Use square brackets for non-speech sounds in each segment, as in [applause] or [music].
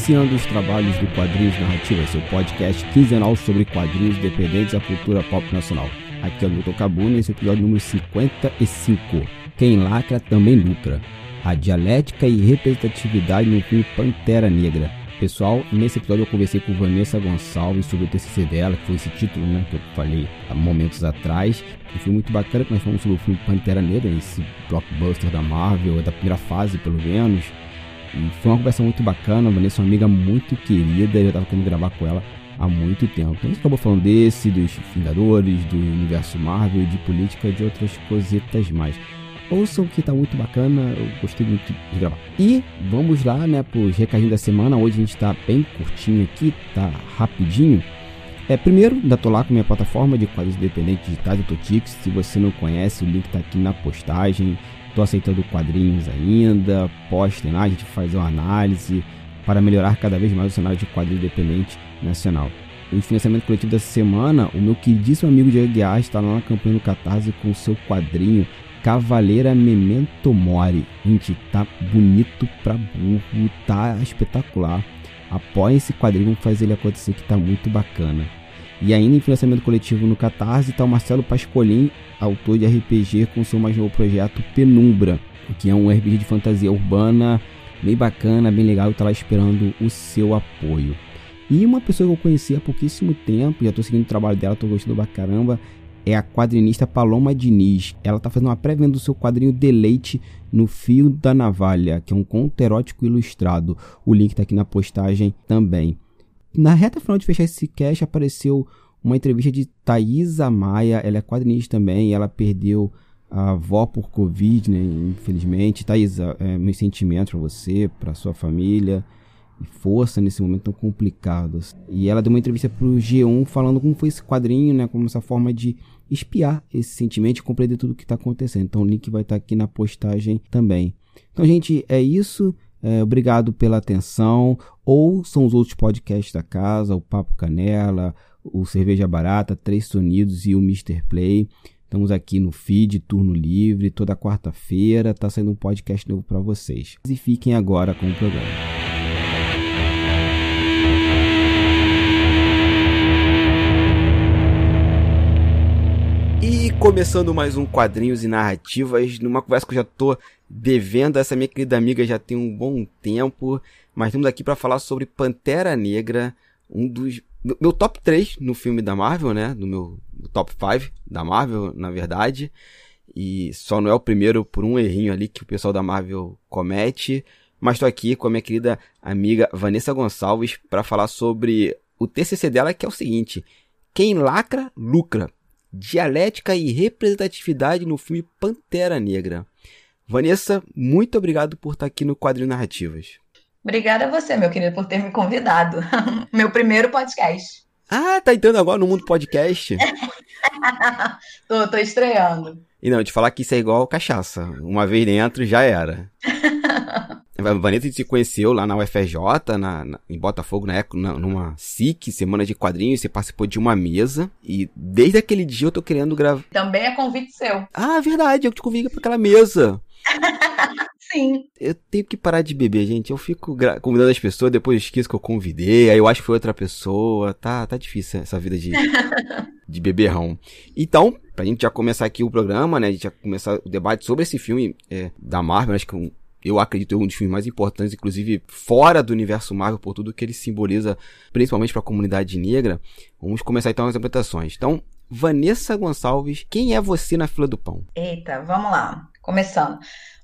iniciando os trabalhos do Quadrinhos Narrativa, seu podcast quinzenal sobre quadrinhos dependentes da cultura pop nacional. Aqui é o Milton Cabuna e esse é episódio número 55. Quem lacra também lucra. A dialética e representatividade no filme Pantera Negra. Pessoal, nesse episódio eu conversei com Vanessa Gonçalves sobre o TCC dela, que foi esse título né, que eu falei há momentos atrás. Um filme muito bacana que nós falamos sobre o filme Pantera Negra, esse blockbuster da Marvel, da primeira fase pelo menos. Foi uma conversa muito bacana, a Vanessa é uma amiga muito querida, eu já estava querendo gravar com ela há muito tempo. Então a gente acabou falando desse, dos Vingadores, do universo Marvel, de política e de outras coisitas mais. Ouçam que tá muito bacana, eu gostei muito de gravar. E vamos lá, né, pros recadinhos da semana. Hoje a gente tá bem curtinho aqui, tá rapidinho. É, primeiro, ainda tô lá com minha plataforma de quadrinhos independentes digitais, o Totix. Se você não conhece, o link tá aqui na postagem. Tô aceitando quadrinhos ainda, postem lá, a gente faz uma análise para melhorar cada vez mais o cenário de quadrinho independente nacional. O financiamento coletivo dessa semana, o meu queridíssimo amigo Diego Guiar está lá na campanha do Catarse com o seu quadrinho Cavaleira Memento Mori. Gente, tá bonito pra burro, tá espetacular. Apoie esse quadrinho, fazer ele acontecer que tá muito bacana. E ainda em financiamento coletivo no Catarse está o Marcelo Pascolin, autor de RPG com seu mais novo projeto Penumbra, que é um RPG de fantasia urbana bem bacana, bem legal, tá lá esperando o seu apoio. E uma pessoa que eu conheci há pouquíssimo tempo, já tô seguindo o trabalho dela, tô gostando pra caramba, é a quadrinista Paloma Diniz. Ela está fazendo uma pré-venda do seu quadrinho Deleite no Fio da Navalha, que é um conto erótico ilustrado. O link está aqui na postagem também. Na reta final de fechar esse cast apareceu uma entrevista de Thaisa Maia, ela é quadrinista também, ela perdeu a avó por Covid, né, infelizmente. Thaisa, é, meus sentimentos para você, para sua família e força nesse momento tão complicado. E ela deu uma entrevista para o G1 falando como foi esse quadrinho, né, como essa forma de espiar esse sentimento e compreender tudo o que está acontecendo. Então o link vai estar tá aqui na postagem também. Então, gente, é isso. É, obrigado pela atenção. Ou são os outros podcasts da casa, o Papo Canela, o Cerveja Barata, Três Sonidos e o Mr. Play. Estamos aqui no feed Turno Livre, toda quarta-feira está saindo um podcast novo para vocês. E fiquem agora com o programa. começando mais um Quadrinhos e Narrativas, numa conversa que eu já tô devendo essa minha querida amiga já tem um bom tempo, mas estamos aqui para falar sobre Pantera Negra, um dos meu top 3 no filme da Marvel, né? No meu top 5 da Marvel, na verdade. E só não é o primeiro por um errinho ali que o pessoal da Marvel comete. Mas estou aqui com a minha querida amiga Vanessa Gonçalves para falar sobre o TCC dela, que é o seguinte: quem lacra, lucra dialética e representatividade no filme Pantera Negra. Vanessa, muito obrigado por estar aqui no Quadrinho Narrativas. Obrigada a você, meu querido, por ter me convidado. [laughs] meu primeiro podcast. Ah, tá entrando agora no mundo podcast? [laughs] tô, tô estreando. E não, te falar que isso é igual cachaça. Uma vez dentro, já era. [laughs] A Vanessa se conheceu lá na UFRJ, na, na, em Botafogo, na na, numa SIC, Semana de Quadrinhos, você participou de uma mesa. E desde aquele dia eu tô querendo gravar. Também é convite seu. Ah, verdade, eu te convidei pra aquela mesa. [laughs] Sim. Eu tenho que parar de beber, gente. Eu fico convidando as pessoas, depois eu esqueço que eu convidei, aí eu acho que foi outra pessoa. Tá, tá difícil essa vida de, [laughs] de beberrão. Então, pra gente já começar aqui o programa, né? A gente já começar o debate sobre esse filme é, da Marvel, acho que um, eu acredito, é um dos filmes mais importantes, inclusive fora do universo Marvel, por tudo que ele simboliza, principalmente para a comunidade negra. Vamos começar então as apresentações. Então, Vanessa Gonçalves, quem é você na fila do pão? Eita, vamos lá. Começando.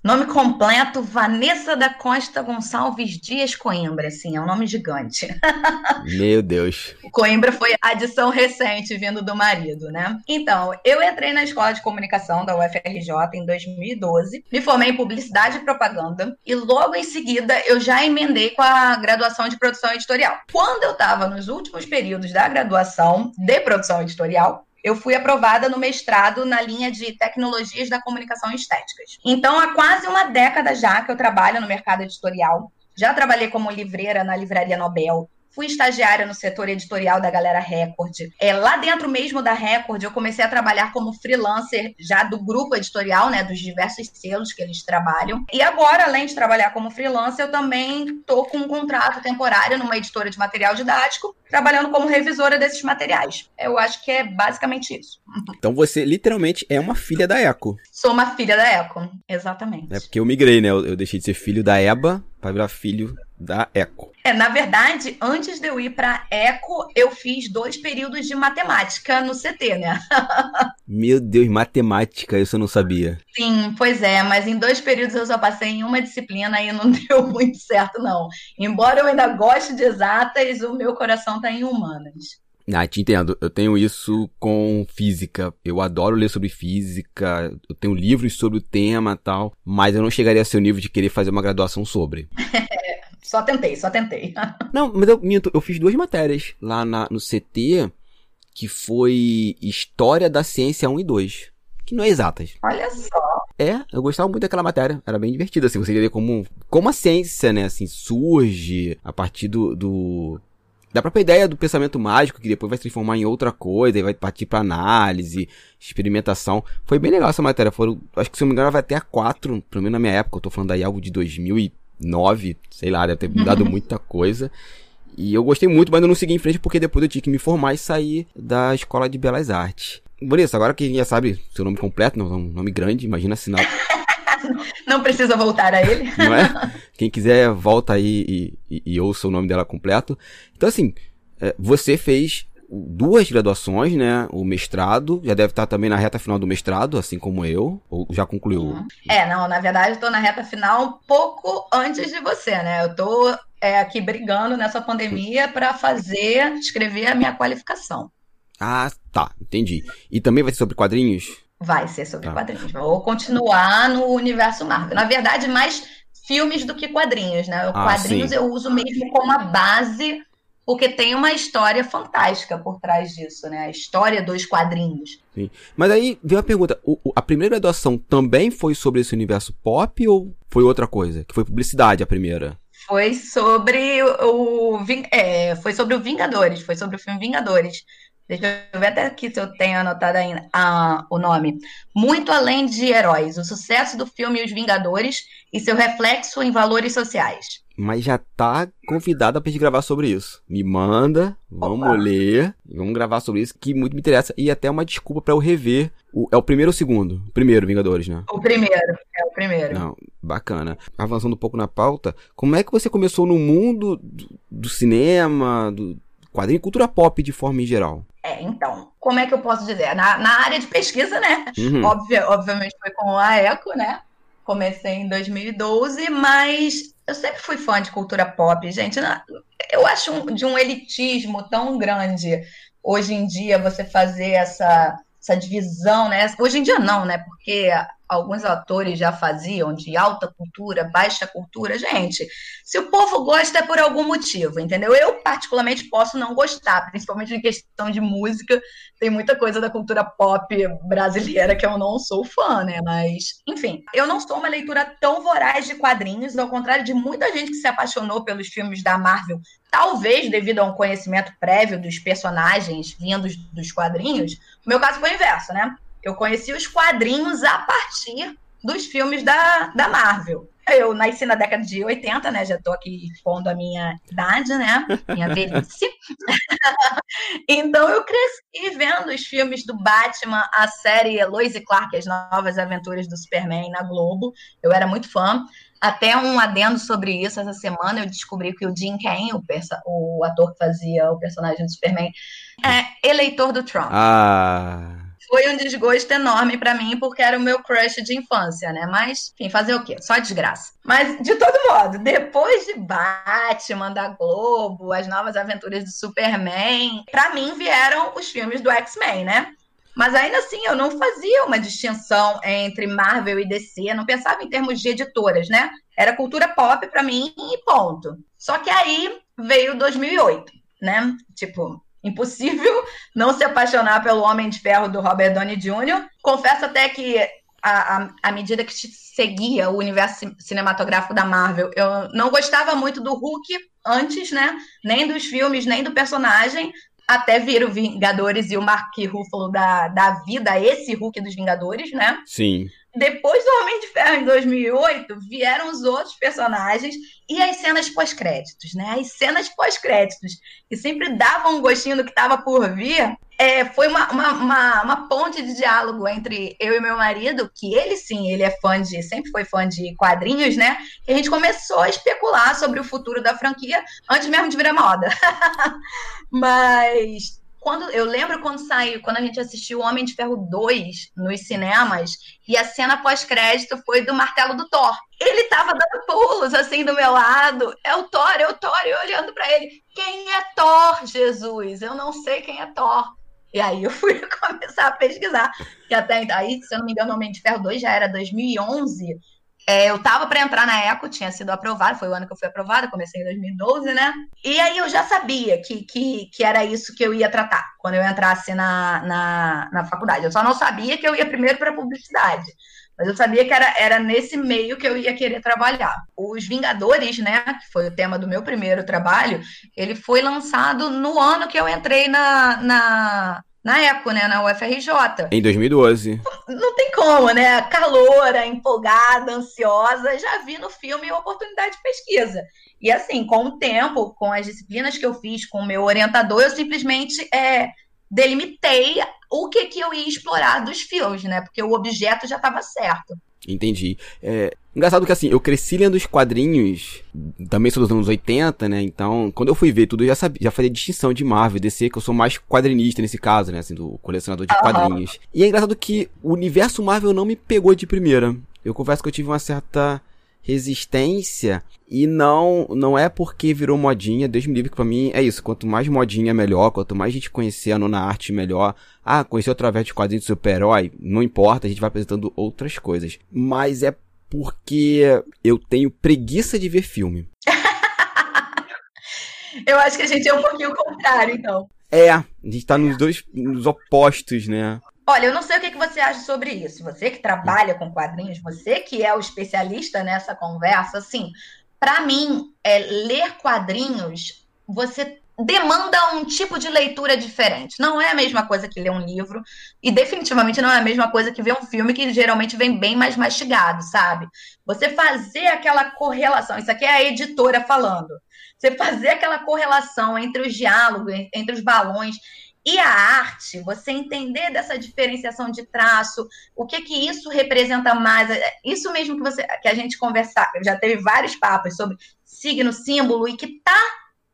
Nome completo, Vanessa da Costa Gonçalves Dias Coimbra, assim, é um nome gigante. [laughs] Meu Deus. O Coimbra foi a adição recente vindo do marido, né? Então, eu entrei na escola de comunicação da UFRJ em 2012, me formei em publicidade e propaganda e logo em seguida eu já emendei com a graduação de produção editorial. Quando eu estava nos últimos períodos da graduação de produção editorial, eu fui aprovada no mestrado na linha de tecnologias da comunicação estéticas. Então, há quase uma década já que eu trabalho no mercado editorial. Já trabalhei como livreira na Livraria Nobel, fui estagiária no setor editorial da Galera Record. É, lá dentro mesmo da Record, eu comecei a trabalhar como freelancer já do grupo editorial, né, dos diversos selos que eles trabalham. E agora, além de trabalhar como freelancer, eu também tô com um contrato temporário numa editora de material didático, trabalhando como revisora desses materiais. Eu acho que é basicamente isso. Então você literalmente é uma filha da Eco. Sou uma filha da Eco, exatamente. É porque eu migrei, né? Eu, eu deixei de ser filho da EBA para virar filho da Eco. É, na verdade, antes de eu ir para Eco, eu fiz dois períodos de matemática no CT, né? [laughs] Meu Deus, matemática, isso eu não sabia. Sim, pois é, mas em dois períodos eu só passei em uma disciplina e não [laughs] deu muito certo, não. Embora eu ainda goste de exatas, o meu coração tá em humanas. Ah, te entendo. Eu tenho isso com física. Eu adoro ler sobre física. Eu tenho livros sobre o tema tal. Mas eu não chegaria a seu nível de querer fazer uma graduação sobre. [laughs] só tentei, só tentei. [laughs] não, mas eu minto. Eu fiz duas matérias lá na, no CT, que foi História da Ciência 1 e 2. Que não é exatas. Olha só. É, eu gostava muito daquela matéria. Era bem divertida, assim. Você ver como, como a ciência, né, assim, surge a partir do, do da própria ideia do pensamento mágico, que depois vai se transformar em outra coisa, e vai partir para análise, experimentação. Foi bem legal essa matéria. Foram, acho que se não me engano, vai até a 4, pelo menos na minha época. Eu tô falando aí algo de 2009, sei lá, deve ter mudado muita coisa. E eu gostei muito, mas eu não segui em frente porque depois eu tinha que me formar e sair da Escola de Belas Artes. Bonito, agora que já sabe seu nome completo, não, nome grande, imagina assinar [laughs] não precisa voltar a ele. Não é? [laughs] Quem quiser, volta aí e, e, e ouça o nome dela completo. Então, assim, é, você fez duas graduações, né? O mestrado, já deve estar também na reta final do mestrado, assim como eu, ou já concluiu? Uhum. É, não, na verdade eu tô na reta final um pouco antes de você, né? Eu tô é, aqui brigando nessa pandemia para fazer, escrever a minha qualificação. Ah, tá, entendi. E também vai ser sobre quadrinhos? Vai ser sobre tá. quadrinhos. Vou continuar no universo Marvel. Na verdade, mais filmes do que quadrinhos, né? Ah, quadrinhos sim. eu uso mesmo como a base, porque tem uma história fantástica por trás disso, né? A história dos quadrinhos. Sim. Mas aí veio a pergunta: o, a primeira graduação também foi sobre esse universo pop ou foi outra coisa? Que foi publicidade a primeira? Foi sobre o, é, foi sobre o Vingadores, foi sobre o filme Vingadores. Deixa eu ver até aqui se eu tenho anotado ainda ah, o nome. Muito além de heróis, o sucesso do filme Os Vingadores e seu reflexo em valores sociais. Mas já tá convidada pra gente gravar sobre isso. Me manda, vamos Opa. ler, vamos gravar sobre isso, que muito me interessa. E até uma desculpa para eu rever. O, é o primeiro ou o segundo? O primeiro, Vingadores, né? O primeiro, é o primeiro. Não, bacana. Avançando um pouco na pauta, como é que você começou no mundo do, do cinema, do quadrinho, cultura pop de forma em geral? É, então, como é que eu posso dizer? Na, na área de pesquisa, né? Uhum. Obvia, obviamente foi com a ECO, né? Comecei em 2012, mas eu sempre fui fã de cultura pop, gente. Eu acho um, de um elitismo tão grande hoje em dia você fazer essa, essa divisão, né? Hoje em dia não, né? Porque alguns atores já faziam de alta cultura, baixa cultura. Gente, se o povo gosta é por algum motivo, entendeu? Eu, particularmente, posso não gostar, principalmente em questão de música. Tem muita coisa da cultura pop brasileira que eu não sou fã, né? Mas, enfim, eu não sou uma leitura tão voraz de quadrinhos, ao contrário de muita gente que se apaixonou pelos filmes da Marvel, talvez devido a um conhecimento prévio dos personagens vindos dos quadrinhos. O meu caso foi o inverso, né? Eu conheci os quadrinhos a partir dos filmes da, da Marvel. Eu nasci na década de 80, né? Já tô aqui expondo a minha idade, né? Minha velhice. [laughs] então eu cresci vendo os filmes do Batman, a série Lois e Clark, as novas aventuras do Superman na Globo. Eu era muito fã. Até um adendo sobre isso, essa semana eu descobri que o Jim Kane, o, o ator que fazia o personagem do Superman, é eleitor do Trump. Ah foi um desgosto enorme para mim, porque era o meu crush de infância, né? Mas, enfim, fazer o quê? Só desgraça. Mas, de todo modo, depois de Batman, da Globo, as novas aventuras do Superman, para mim vieram os filmes do X-Men, né? Mas ainda assim, eu não fazia uma distinção entre Marvel e DC, não pensava em termos de editoras, né? Era cultura pop para mim e ponto. Só que aí veio 2008, né? Tipo, Impossível [laughs] não se apaixonar pelo Homem de Ferro do Robert Downey Jr. Confesso até que à medida que seguia o universo cinematográfico da Marvel, eu não gostava muito do Hulk, antes, né? Nem dos filmes, nem do personagem, até vir o Vingadores e o Mark Ruffalo da, da vida, esse Hulk dos Vingadores, né? Sim. Depois do Homem de Ferro em 2008, vieram os outros personagens e as cenas pós-créditos, né? As cenas pós-créditos, que sempre davam um gostinho do que estava por vir, é, foi uma, uma, uma, uma, ponte de diálogo entre eu e meu marido, que ele sim, ele é fã de, sempre foi fã de quadrinhos, né? E a gente começou a especular sobre o futuro da franquia antes mesmo de virar moda. [laughs] Mas quando eu lembro quando saiu, quando a gente assistiu Homem de Ferro 2 nos cinemas, e a cena pós-crédito foi do martelo do Thor. Ele tava dando pulos assim do meu lado. É o Thor, é o Thor, e eu olhando para ele. Quem é Thor, Jesus? Eu não sei quem é Thor. E aí eu fui [laughs] começar a pesquisar. E até aí, se eu não me engano, Homem de Ferro 2 já era 2011. É, eu tava para entrar na ECO, tinha sido aprovado, foi o ano que eu fui aprovada, comecei em 2012, né? E aí eu já sabia que, que, que era isso que eu ia tratar quando eu entrasse na, na, na faculdade. Eu só não sabia que eu ia primeiro para publicidade. Mas eu sabia que era, era nesse meio que eu ia querer trabalhar. Os Vingadores, né, que foi o tema do meu primeiro trabalho, ele foi lançado no ano que eu entrei na, na, na ECO, né, na UFRJ. Em 2012. Não tem como, né? Caloura, empolgada, ansiosa, já vi no filme oportunidade de pesquisa. E assim, com o tempo, com as disciplinas que eu fiz com o meu orientador, eu simplesmente é, delimitei o que, que eu ia explorar dos filmes, né? Porque o objeto já estava certo. Entendi. É, engraçado que assim, eu cresci lendo os quadrinhos, também sou dos anos 80, né? Então, quando eu fui ver tudo, eu já sabia, já fazia distinção de Marvel, DC, que eu sou mais quadrinista nesse caso, né? Assim, do colecionador de uhum. quadrinhos. E é engraçado que o universo Marvel não me pegou de primeira. Eu confesso que eu tive uma certa resistência e não não é porque virou modinha, Deus me livre que pra mim é isso, quanto mais modinha melhor, quanto mais gente conhecer a nona arte melhor. Ah, conhecer através de quadrinhos de super-herói, não importa, a gente vai apresentando outras coisas. Mas é porque eu tenho preguiça de ver filme. [laughs] eu acho que a gente é um pouquinho contrário, então. É, a gente tá nos dois nos opostos, né? Olha, eu não sei o que, você acha sobre isso. Você que trabalha com quadrinhos, você que é o especialista nessa conversa, assim, para mim, é, ler quadrinhos, você demanda um tipo de leitura diferente. Não é a mesma coisa que ler um livro, e definitivamente não é a mesma coisa que ver um filme que geralmente vem bem mais mastigado, sabe? Você fazer aquela correlação, isso aqui é a editora falando. Você fazer aquela correlação entre os diálogos, entre os balões, e a arte, você entender dessa diferenciação de traço, o que que isso representa mais, é, isso mesmo que você que a gente conversar, já teve vários papos sobre signo, símbolo e que tá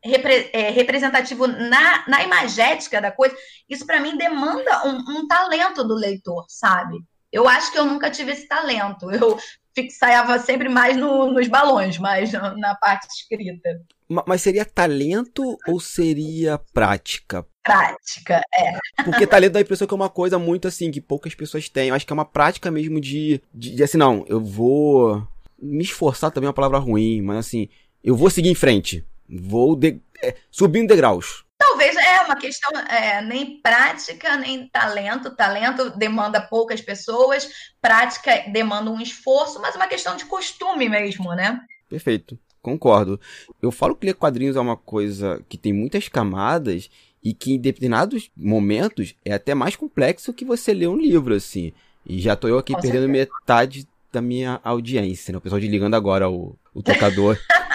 repre, é, representativo na, na imagética da coisa, isso para mim demanda um, um, talento do leitor, sabe? Eu acho que eu nunca tive esse talento. Eu fixava sempre mais no, nos balões, mais na parte escrita. Mas seria talento ou seria prática? Prática, é. Porque talento dá a impressão que é uma coisa muito assim, que poucas pessoas têm. Eu acho que é uma prática mesmo de, de, de assim, não, eu vou me esforçar também é uma palavra ruim, mas assim, eu vou seguir em frente. Vou de, é, subindo degraus. Talvez é uma questão é, nem prática, nem talento. Talento demanda poucas pessoas, prática demanda um esforço, mas é uma questão de costume mesmo, né? Perfeito, concordo. Eu falo que ler quadrinhos é uma coisa que tem muitas camadas e que em determinados momentos é até mais complexo que você ler um livro, assim. E já tô eu aqui Com perdendo certeza. metade da minha audiência, né? O pessoal desligando agora o, o tocador. [laughs]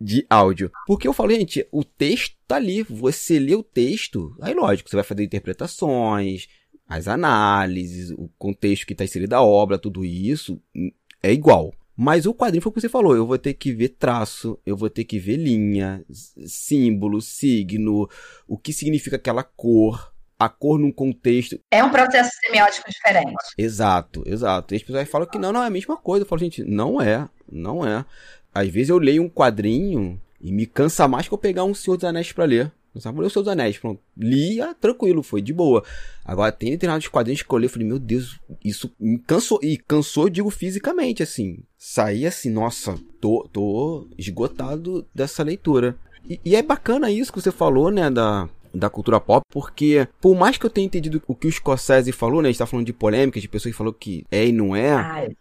de áudio. Porque eu falo, gente, o texto tá ali. Você lê o texto, aí lógico, você vai fazer interpretações, as análises, o contexto que está inserido da obra, tudo isso é igual. Mas o quadrinho foi o que você falou, eu vou ter que ver traço, eu vou ter que ver linha, símbolo, signo, o que significa aquela cor, a cor num contexto. É um processo semiótico diferente. Exato, exato. E as pessoas falam que não, não é a mesma coisa. Eu falo, gente, não é, não é. Às vezes eu leio um quadrinho e me cansa mais que eu pegar um Senhor dos Anéis pra ler. Não sabe ler o Senhor dos Anéis, pronto. Li, ah, tranquilo, foi de boa. Agora tem determinados quadrinhos que eu li falei, meu Deus, isso me cansou. E cansou, digo, fisicamente, assim. Saí assim, nossa, tô, tô esgotado dessa leitura. E, e é bacana isso que você falou, né, da, da cultura pop, porque por mais que eu tenha entendido o que o Scorsese falou, né, a gente tá falando de polêmica, de pessoas que falou que é e não é. Ai,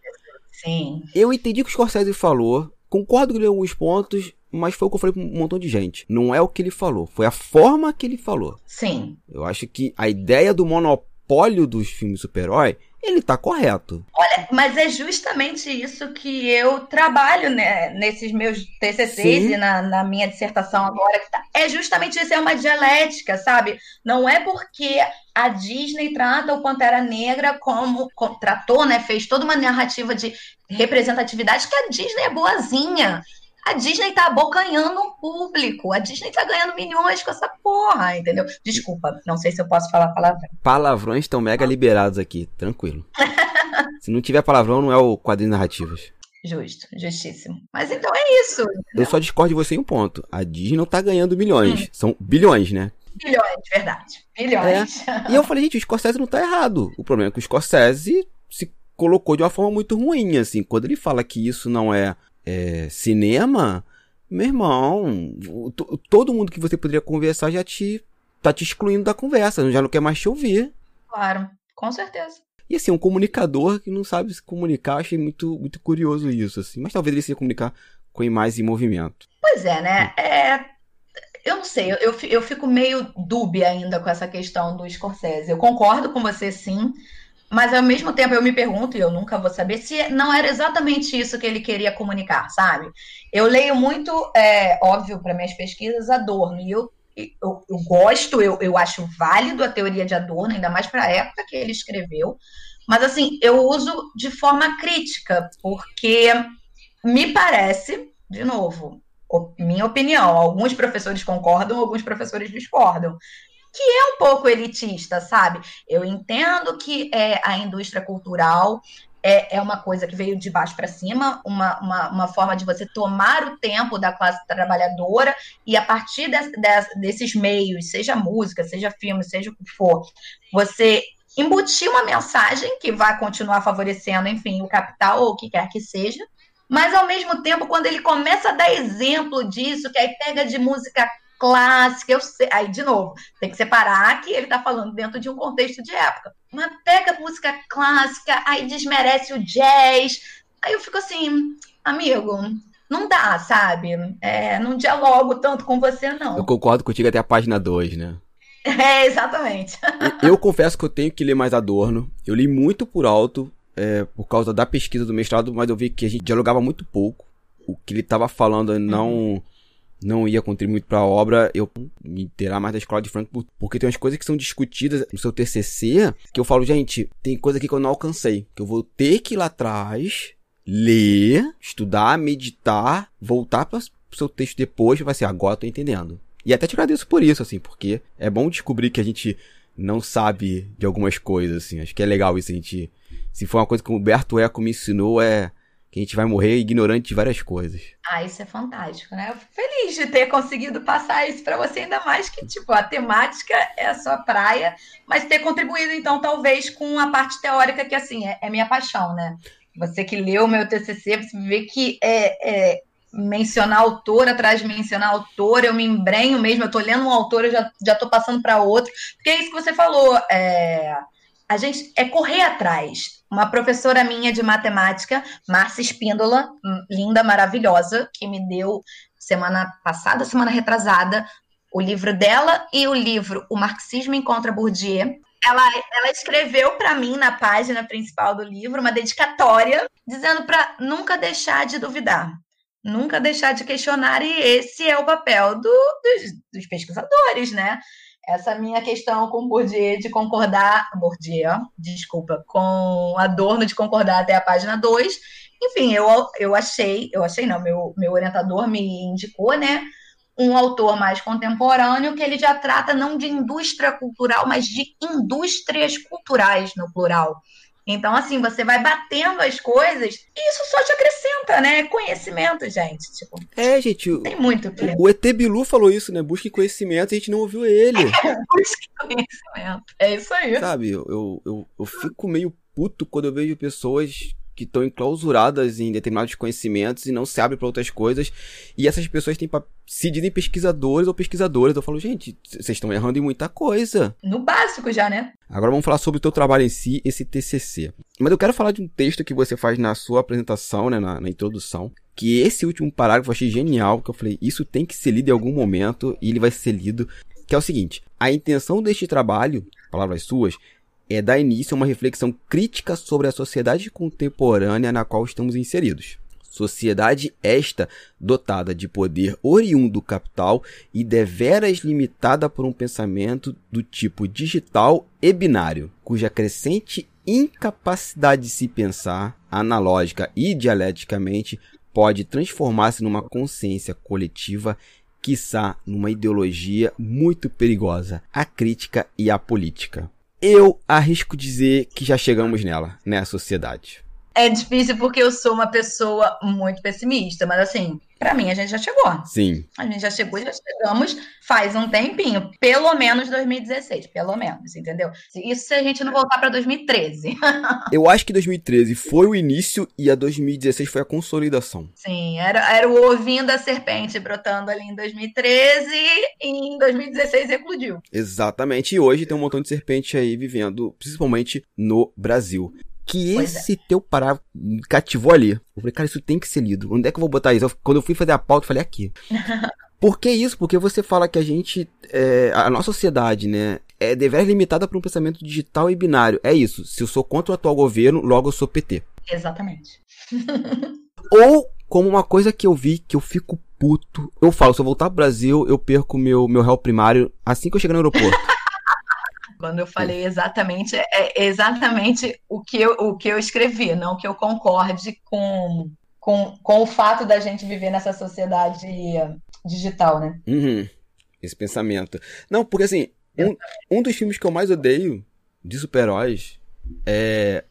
sim. Eu entendi o que o Scorsese falou, Concordo com alguns pontos, mas foi o que eu falei pra um montão de gente. Não é o que ele falou, foi a forma que ele falou. Sim. Eu acho que a ideia do monopólio dos filmes super-herói ele tá correto. Olha, mas é justamente isso que eu trabalho né, nesses meus TCCs Sim. e na, na, minha dissertação agora. Que tá, é justamente isso, é uma dialética, sabe? Não é porque a Disney trata o Pantera Negra como, como tratou, né? Fez toda uma narrativa de representatividade que a Disney é boazinha. A Disney tá abocanhando um público. A Disney tá ganhando milhões com essa porra, entendeu? Desculpa, não sei se eu posso falar palavrão. Palavrões estão mega liberados aqui, tranquilo. [laughs] se não tiver palavrão, não é o quadrinho narrativas. Justo, justíssimo. Mas então é isso. Eu só discordo de você em um ponto. A Disney não tá ganhando milhões. Hum. São bilhões, né? Bilhões, verdade. Bilhões. É. E eu falei, gente, o Scorsese não tá errado. O problema é que o Scorsese se colocou de uma forma muito ruim, assim. Quando ele fala que isso não é é, cinema, meu irmão, todo mundo que você poderia conversar já te tá te excluindo da conversa, já não quer mais te ouvir. Claro, com certeza. E assim, um comunicador que não sabe se comunicar, achei muito, muito curioso isso, assim. Mas talvez ele se comunicar com imagens em movimento. Pois é, né? É, eu não sei, eu, eu fico meio dúbia ainda com essa questão do Scorsese. Eu concordo com você, sim. Mas ao mesmo tempo eu me pergunto, e eu nunca vou saber, se não era exatamente isso que ele queria comunicar, sabe? Eu leio muito, é, óbvio, para minhas pesquisas, Adorno, e eu, eu, eu gosto, eu, eu acho válido a teoria de Adorno, ainda mais para a época que ele escreveu, mas assim, eu uso de forma crítica, porque me parece, de novo, minha opinião, alguns professores concordam, alguns professores discordam que é um pouco elitista, sabe? Eu entendo que é, a indústria cultural é, é uma coisa que veio de baixo para cima, uma, uma, uma, forma de você tomar o tempo da classe trabalhadora e a partir de, de, desses meios, seja música, seja filme, seja o que for, você embutir uma mensagem que vai continuar favorecendo, enfim, o capital ou o que quer que seja, mas ao mesmo tempo, quando ele começa a dar exemplo disso, que aí pega de música clássica, eu sei. Aí, de novo, tem que separar que ele está falando dentro de um contexto de época. Mas pega música clássica, aí desmerece o jazz. Aí eu fico assim, amigo, não dá, sabe? É, não dialogo tanto com você, não. Eu concordo contigo até a página 2, né? [laughs] É, exatamente. eu confesso que eu tenho que ler mais Adorno. Eu li muito por alto, é, por causa da pesquisa do mestrado, mas eu vi que a gente dialogava muito pouco. O que ele estava falando não. Uhum não ia contribuir para a obra, eu me inteirar mais da escola de Frankfurt, porque tem umas coisas que são discutidas no seu TCC, que eu falo, gente, tem coisa aqui que eu não alcancei, que eu vou ter que ir lá atrás, ler, estudar, meditar, voltar para o seu texto depois, vai ser, agora eu tô entendendo. E até te agradeço por isso, assim, porque é bom descobrir que a gente não sabe de algumas coisas, assim, acho que é legal isso, a gente... Se for uma coisa que o Humberto Eco me ensinou, é que a gente vai morrer ignorante de várias coisas. Ah, isso é fantástico, né? Eu fico feliz de ter conseguido passar isso para você, ainda mais que, tipo, a temática é a sua praia, mas ter contribuído, então, talvez com a parte teórica, que, assim, é, é minha paixão, né? Você que leu o meu TCC, você vê que é, é mencionar autor atrás de mencionar autor, eu me embrenho mesmo, eu tô lendo um autor, eu já, já tô passando para outro, porque é isso que você falou, é, a gente é correr atrás, uma professora minha de matemática, Márcia Espíndola, linda, maravilhosa, que me deu semana passada, semana retrasada, o livro dela e o livro O Marxismo Encontra Bourdieu. Ela, ela escreveu para mim na página principal do livro uma dedicatória dizendo para nunca deixar de duvidar, nunca deixar de questionar, e esse é o papel do, dos, dos pesquisadores, né? Essa minha questão com Bourdieu de concordar, Bourdieu, desculpa, com Adorno de concordar até a página 2. Enfim, eu, eu achei, eu achei não, meu, meu orientador me indicou, né, um autor mais contemporâneo que ele já trata não de indústria cultural, mas de indústrias culturais no plural. Então, assim, você vai batendo as coisas e isso só te acrescenta, né? Conhecimento, gente. Tipo, é, gente. Tem muito que O ET Bilu falou isso, né? Busque conhecimento e a gente não ouviu ele. [laughs] Busque conhecimento. É isso aí. Sabe, eu, eu, eu, eu fico meio puto quando eu vejo pessoas que estão enclausuradas em determinados conhecimentos e não se abrem para outras coisas. E essas pessoas têm se dizem pesquisadores ou pesquisadoras. Eu falo, gente, vocês estão errando em muita coisa. No básico já, né? Agora vamos falar sobre o teu trabalho em si, esse TCC. Mas eu quero falar de um texto que você faz na sua apresentação, né, na, na introdução, que esse último parágrafo eu achei genial, que eu falei, isso tem que ser lido em algum momento e ele vai ser lido, que é o seguinte: a intenção deste trabalho, palavras suas, é dar início a uma reflexão crítica sobre a sociedade contemporânea na qual estamos inseridos. Sociedade esta dotada de poder oriundo do capital e deveras limitada por um pensamento do tipo digital e binário, cuja crescente incapacidade de se pensar, analógica e dialeticamente, pode transformar-se numa consciência coletiva, quiçá numa ideologia muito perigosa, a crítica e a política. Eu arrisco dizer que já chegamos nela, né, sociedade. É difícil porque eu sou uma pessoa muito pessimista, mas assim, para mim a gente já chegou. Sim. A gente já chegou, já chegamos faz um tempinho, pelo menos 2016, pelo menos, entendeu? Isso se a gente não voltar para 2013. [laughs] eu acho que 2013 foi o início e a 2016 foi a consolidação. Sim, era, era o ovinho da serpente brotando ali em 2013 e em 2016 eclodiu. Exatamente, e hoje tem um montão de serpente aí vivendo, principalmente no Brasil que pois esse é. teu parágrafo cativou ali. Eu falei, cara, isso tem que ser lido. Onde é que eu vou botar isso? quando eu fui fazer a pauta, eu falei, aqui. [laughs] Por que isso? Porque você fala que a gente, é, a nossa sociedade, né, é dever limitada para um pensamento digital e binário. É isso. Se eu sou contra o atual governo, logo eu sou PT. Exatamente. [laughs] Ou como uma coisa que eu vi que eu fico puto. Eu falo, se eu voltar pro Brasil, eu perco meu meu réu primário assim que eu chegar no aeroporto. [laughs] Quando eu falei exatamente, é exatamente o que eu, o que eu escrevi, não que eu concorde com, com, com o fato da gente viver nessa sociedade digital, né? Uhum. Esse pensamento. Não, porque assim, um, um dos filmes que eu mais odeio de super-heróis é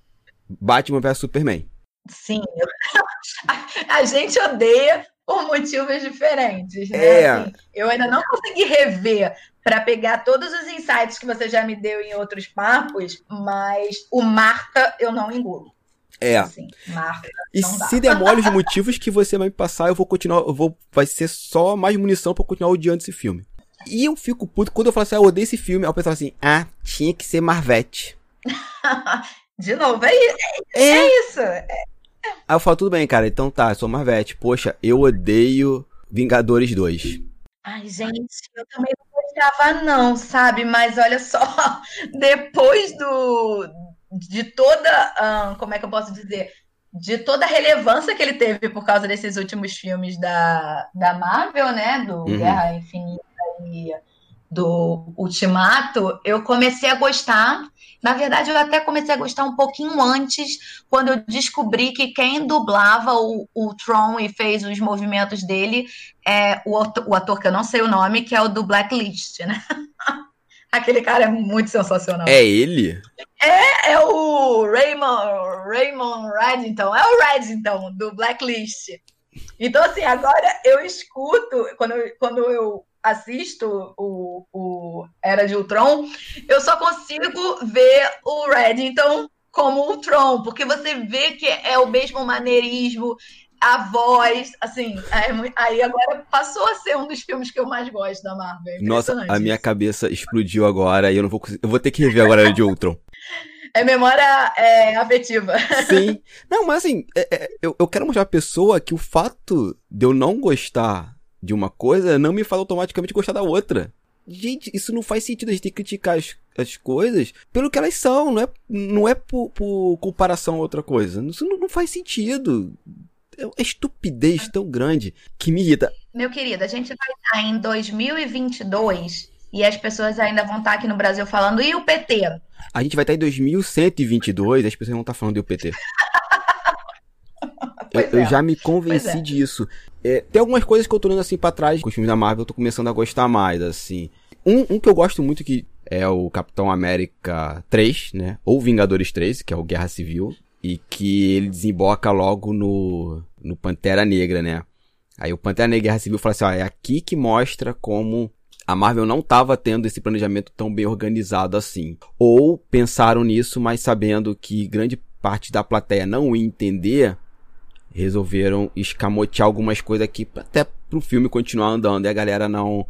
Batman vs Superman. Sim, [laughs] a gente odeia por motivos diferentes, né? É. Assim, eu ainda não consegui rever para pegar todos os insights que você já me deu em outros papos, mas o Marta eu não engulo. É. Assim, Marta, e se demole os motivos que você vai me passar, eu vou continuar, eu vou, vai ser só mais munição para continuar odiando esse filme. E eu fico puto quando eu falo assim, ah, eu odeio esse filme, aí o pessoal assim, ah, tinha que ser Marvete. [laughs] De novo, é, é, é, é isso. É. Aí eu falo, tudo bem, cara, então tá, sou Marvete. Poxa, eu odeio Vingadores 2. Ai, gente, eu também não gostava, não, sabe? Mas olha só, [laughs] depois do de toda. como é que eu posso dizer? De toda a relevância que ele teve por causa desses últimos filmes da, da Marvel, né? Do uhum. Guerra Infinita e do Ultimato, eu comecei a gostar. Na verdade, eu até comecei a gostar um pouquinho antes, quando eu descobri que quem dublava o, o Tron e fez os movimentos dele é o, o ator que eu não sei o nome, que é o do Blacklist, né? [laughs] Aquele cara é muito sensacional. É ele? É, é o Raymond, Raymond Reddington. É o Reddington, do Blacklist. Então, assim, agora eu escuto, quando eu, quando eu assisto o, o Era de Ultron, eu só consigo ver o Reddington como o Tron, porque você vê que é o mesmo maneirismo, a voz, assim, é, aí agora passou a ser um dos filmes que eu mais gosto da Marvel. É Nossa, a minha cabeça explodiu agora e eu não vou eu vou ter que rever agora de Ultron. [laughs] É memória é, afetiva. [laughs] Sim. Não, mas assim, é, é, eu, eu quero mostrar a pessoa que o fato de eu não gostar de uma coisa não me faz automaticamente gostar da outra. Gente, isso não faz sentido. A gente tem que criticar as, as coisas pelo que elas são, não é, não é por, por comparação a outra coisa. Isso não, não faz sentido. É uma estupidez tão grande que me irrita. Meu querido, a gente vai estar em 2022 e as pessoas ainda vão estar aqui no Brasil falando, e o PT? A gente vai estar em 2122 e as pessoas vão estar falando, e o PT? [laughs] eu, é. eu, já me convenci é. disso. É, tem algumas coisas que eu tô olhando assim pra trás, com os filmes da Marvel, eu tô começando a gostar mais, assim. Um, um que eu gosto muito que é o Capitão América 3, né? Ou Vingadores 3, que é o Guerra Civil. E que ele desemboca logo no, no Pantera Negra, né? Aí o Pantera Negra Guerra Civil fala assim, ó, é aqui que mostra como a Marvel não estava tendo esse planejamento tão bem organizado assim. Ou pensaram nisso, mas sabendo que grande parte da plateia não entender, resolveram escamotear algumas coisas aqui até pro filme continuar andando e a galera não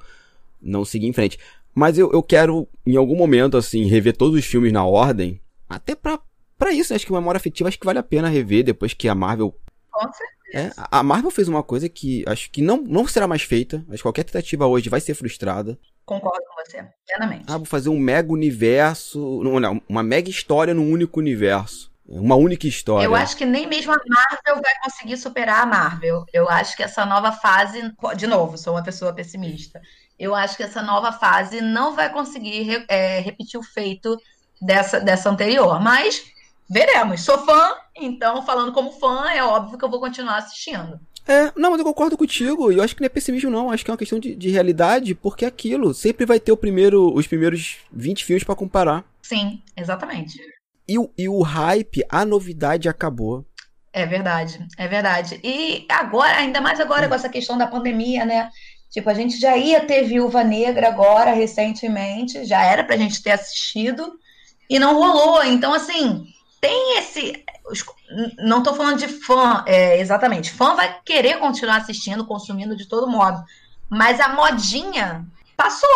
não seguir em frente. Mas eu, eu quero, em algum momento, assim, rever todos os filmes na ordem, até pra, pra isso, né? acho que memória afetiva acho que vale a pena rever depois que a Marvel Com certeza. é, a Marvel fez uma coisa que acho que não, não será mais feita. Acho que qualquer tentativa hoje vai ser frustrada. Concordo com você, plenamente. Ah, vou fazer um mega universo. Não, não, uma mega história num único universo. Uma única história. Eu acho que nem mesmo a Marvel vai conseguir superar a Marvel. Eu acho que essa nova fase, de novo, sou uma pessoa pessimista. Eu acho que essa nova fase não vai conseguir é, repetir o feito dessa, dessa anterior. Mas veremos. Sou fã, então, falando como fã, é óbvio que eu vou continuar assistindo. É, não, mas eu concordo contigo. E eu acho que não é pessimismo, não. Acho que é uma questão de, de realidade, porque é aquilo. Sempre vai ter o primeiro, os primeiros 20 filmes pra comparar. Sim, exatamente. E, o- e o hype, a novidade acabou. É verdade, é verdade. E agora, ainda mais agora com essa questão da pandemia, né? Tipo, a gente já ia ter Viúva Negra agora, recentemente, já era pra gente ter assistido e não rolou. Então, assim, tem esse. Não tô falando de fã, é, exatamente. Fã vai querer continuar assistindo, consumindo de todo modo. Mas a modinha passou,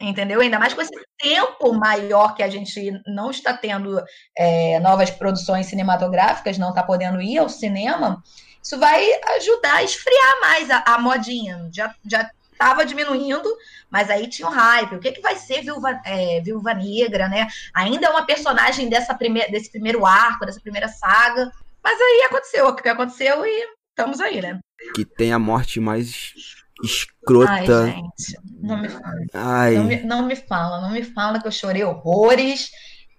entendeu? Ainda mais com esse tempo maior que a gente não está tendo é, novas produções cinematográficas, não está podendo ir ao cinema, isso vai ajudar a esfriar mais a, a modinha. Já, já estava diminuindo, mas aí tinha o hype. O que, que vai ser Viúva, é, Viúva Negra, né? Ainda é uma personagem dessa primeir, desse primeiro arco, dessa primeira saga. Mas aí aconteceu o que aconteceu e estamos aí, né? Que tem a morte mais escrota. Ai, gente, não me fala. Ai. Não me, não me fala, não me fala que eu chorei horrores,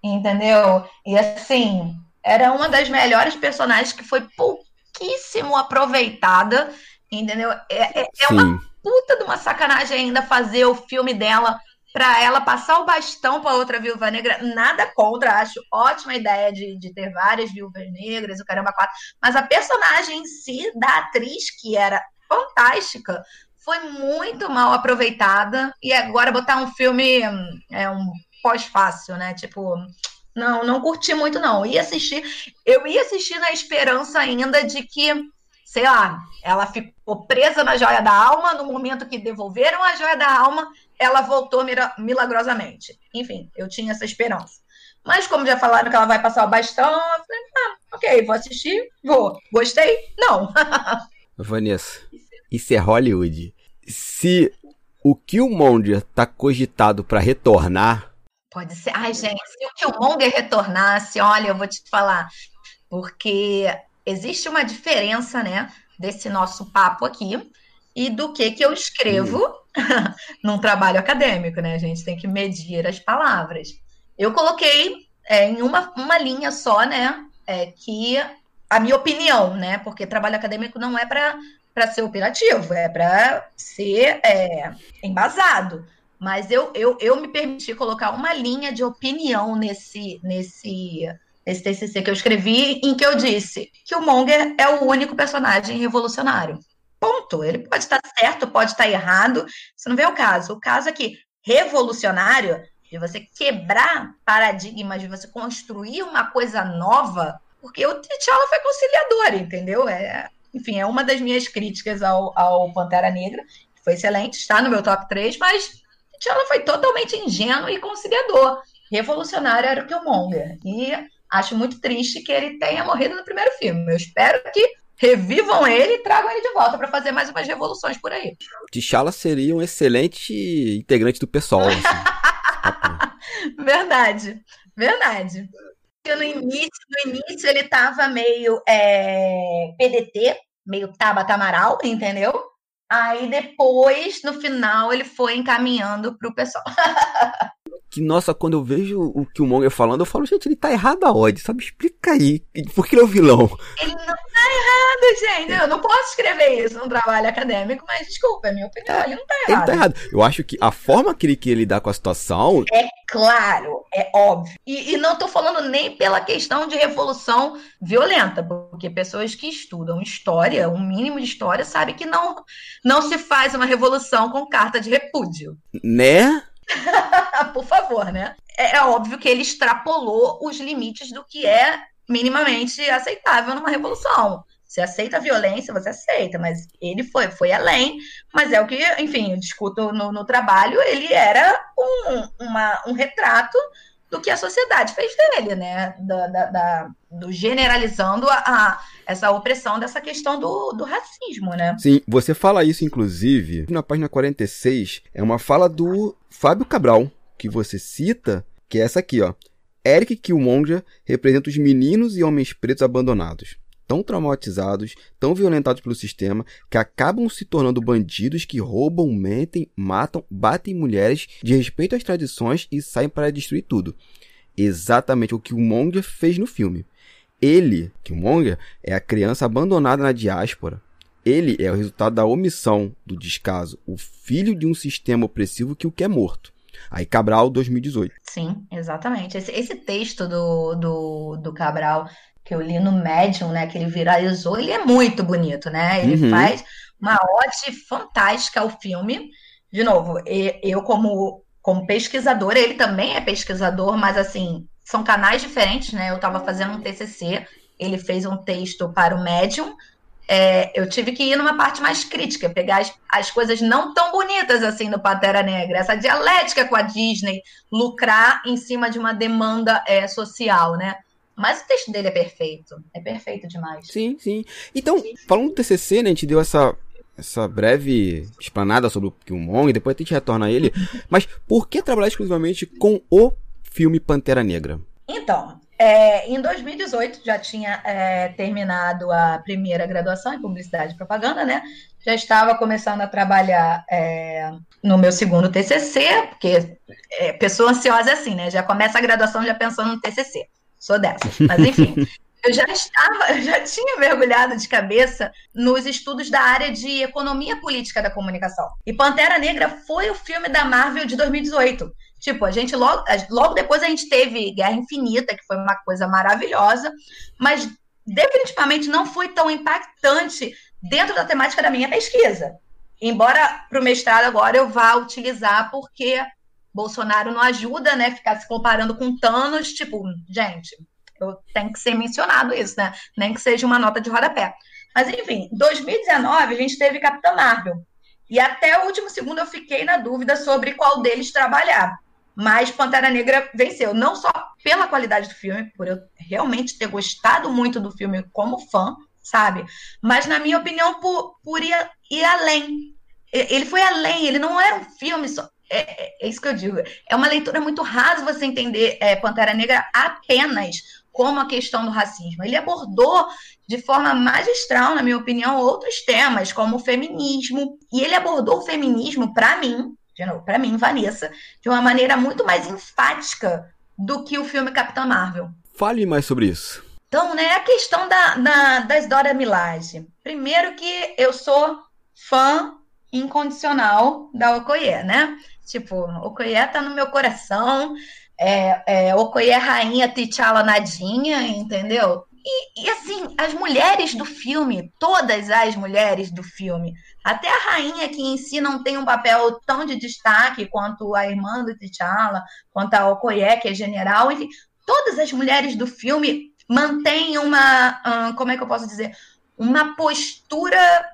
entendeu? E assim, era uma das melhores personagens que foi pouquíssimo aproveitada, entendeu? É, é, é uma puta de uma sacanagem ainda fazer o filme dela pra ela passar o bastão pra outra viúva negra. Nada contra, acho ótima ideia de, de ter várias viúvas negras, o caramba, quatro. Mas a personagem em si, da atriz, que era fantástica, foi muito mal aproveitada. E agora botar um filme, hum, é um pós-fácil, né? Tipo, não, não curti muito, não. Ia assistir, eu ia assistir na esperança ainda de que, sei lá, ela ficou presa na joia da alma, no momento que devolveram a joia da alma, ela voltou milagrosamente. Enfim, eu tinha essa esperança. Mas como já falaram que ela vai passar o bastão, eu falei, ah, ok, vou assistir, vou. Gostei? Não. [laughs] Vanessa, isso é Hollywood. Se o Killmonger tá cogitado pra retornar, Pode ser. Ai, gente, se o Killmonger retornasse, olha, eu vou te falar. Porque existe uma diferença, né, desse nosso papo aqui e do que que eu escrevo [laughs] num trabalho acadêmico, né? A gente tem que medir as palavras. Eu coloquei é, em uma, uma linha só, né, é, que a minha opinião, né, porque trabalho acadêmico não é para para ser opinativo, é para ser é, embasado. Mas eu, eu, eu me permiti colocar uma linha de opinião nesse, nesse, nesse TCC que eu escrevi, em que eu disse que o Monger é o único personagem revolucionário. Ponto. Ele pode estar certo, pode estar errado. Isso não vê o caso. O caso é que revolucionário, de você quebrar paradigmas, de você construir uma coisa nova, porque o T'Challa foi conciliador, entendeu? É, enfim, é uma das minhas críticas ao, ao Pantera Negra, que foi excelente, está no meu top 3, mas T'Challa foi totalmente ingênuo e conciliador. Revolucionário era o Killmonger. E acho muito triste que ele tenha morrido no primeiro filme. Eu espero que revivam ele e tragam ele de volta para fazer mais umas revoluções por aí. T'Challa seria um excelente integrante do pessoal. Assim. [laughs] Verdade, verdade. No início, no início ele tava meio é, PDT, meio Tabata Amaral, entendeu? Aí depois, no final, ele foi encaminhando pro pessoal. [laughs] que, nossa, quando eu vejo o Killmonger falando, eu falo, gente, ele tá errado aonde? Sabe? Explica aí. Por que ele é o vilão? Ele não tá errado, gente. Eu não posso escrever isso num trabalho acadêmico, mas desculpa, é minha opinião. Ele não tá errado. Ele tá errado. Eu acho que a forma que ele, que ele dá com a situação. É claro, é óbvio. E, e não tô falando nem pela questão de revolução violenta, porque pessoas que estudam história, um mínimo de história, sabem que não, não se faz uma revolução com carta de repúdio. Né? [laughs] Por favor, né? É, é óbvio que ele extrapolou os limites do que é minimamente aceitável numa revolução. Você aceita a violência, você aceita, mas ele foi, foi além. Mas é o que, enfim, eu discuto no, no trabalho, ele era um, uma, um retrato do que a sociedade fez dele, né? Da, da, da do generalizando a, a, essa opressão dessa questão do, do racismo, né? Sim, você fala isso, inclusive, na página 46, é uma fala do Fábio Cabral, que você cita, que é essa aqui, ó. Eric Killmonger representa os meninos e homens pretos abandonados tão traumatizados, tão violentados pelo sistema, que acabam se tornando bandidos que roubam, mentem, matam, batem mulheres de respeito às tradições e saem para destruir tudo. Exatamente o que o Monger fez no filme. Ele, que o Monger, é a criança abandonada na diáspora. Ele é o resultado da omissão, do descaso, o filho de um sistema opressivo que o quer morto. Aí Cabral 2018. Sim, exatamente. Esse, esse texto do, do, do Cabral que eu li no Medium, né, que ele viralizou, ele é muito bonito, né? Ele uhum. faz uma ode fantástica ao filme. De novo, eu como como pesquisadora, ele também é pesquisador, mas assim, são canais diferentes, né? Eu estava fazendo um TCC, ele fez um texto para o Medium, é, eu tive que ir numa parte mais crítica, pegar as, as, coisas não tão bonitas assim do Pantera Negra, essa dialética com a Disney, lucrar em cima de uma demanda é, social, né? Mas o texto dele é perfeito. É perfeito demais. Sim, sim. Então, falando do TCC, né, a gente deu essa, essa breve explanada sobre o Killmonger, depois a gente retorna a ele. [laughs] Mas por que trabalhar exclusivamente com o filme Pantera Negra? Então, é, em 2018 já tinha é, terminado a primeira graduação em publicidade e propaganda, né? Já estava começando a trabalhar é, no meu segundo TCC, porque é, pessoa ansiosa é assim, né? Já começa a graduação já pensando no TCC sou dessa. Mas enfim, [laughs] eu já estava, eu já tinha mergulhado de cabeça nos estudos da área de economia política da comunicação. E Pantera Negra foi o filme da Marvel de 2018. Tipo, a gente logo, logo depois a gente teve Guerra Infinita, que foi uma coisa maravilhosa, mas definitivamente não foi tão impactante dentro da temática da minha pesquisa. Embora para o mestrado agora eu vá utilizar, porque Bolsonaro não ajuda, né? Ficar se comparando com Thanos, tipo, gente, eu tenho que ser mencionado isso, né? Nem que seja uma nota de rodapé. Mas enfim, 2019 a gente teve Capitã Marvel. E até o último segundo eu fiquei na dúvida sobre qual deles trabalhar. Mas Pantera Negra venceu, não só pela qualidade do filme, por eu realmente ter gostado muito do filme como fã, sabe? Mas, na minha opinião, por, por ir, ir além. Ele foi além, ele não era um filme só é, é, isso que eu digo. É uma leitura muito rasa você entender é, Pantera Negra apenas como a questão do racismo. Ele abordou de forma magistral, na minha opinião, outros temas, como o feminismo. E ele abordou o feminismo, para mim, de novo, para mim, Vanessa, de uma maneira muito mais enfática do que o filme Capitã Marvel. Fale mais sobre isso. Então, né, a questão da, da, da Dora Milaje. Primeiro que eu sou fã incondicional da Okoye, né? Tipo, Okoye tá no meu coração. É, é, Okoye é rainha T'Challa nadinha, entendeu? E, e, assim, as mulheres do filme, todas as mulheres do filme, até a rainha que em si não tem um papel tão de destaque quanto a irmã do T'Challa, quanto a Okoye, que é general, todas as mulheres do filme mantêm uma, como é que eu posso dizer, uma postura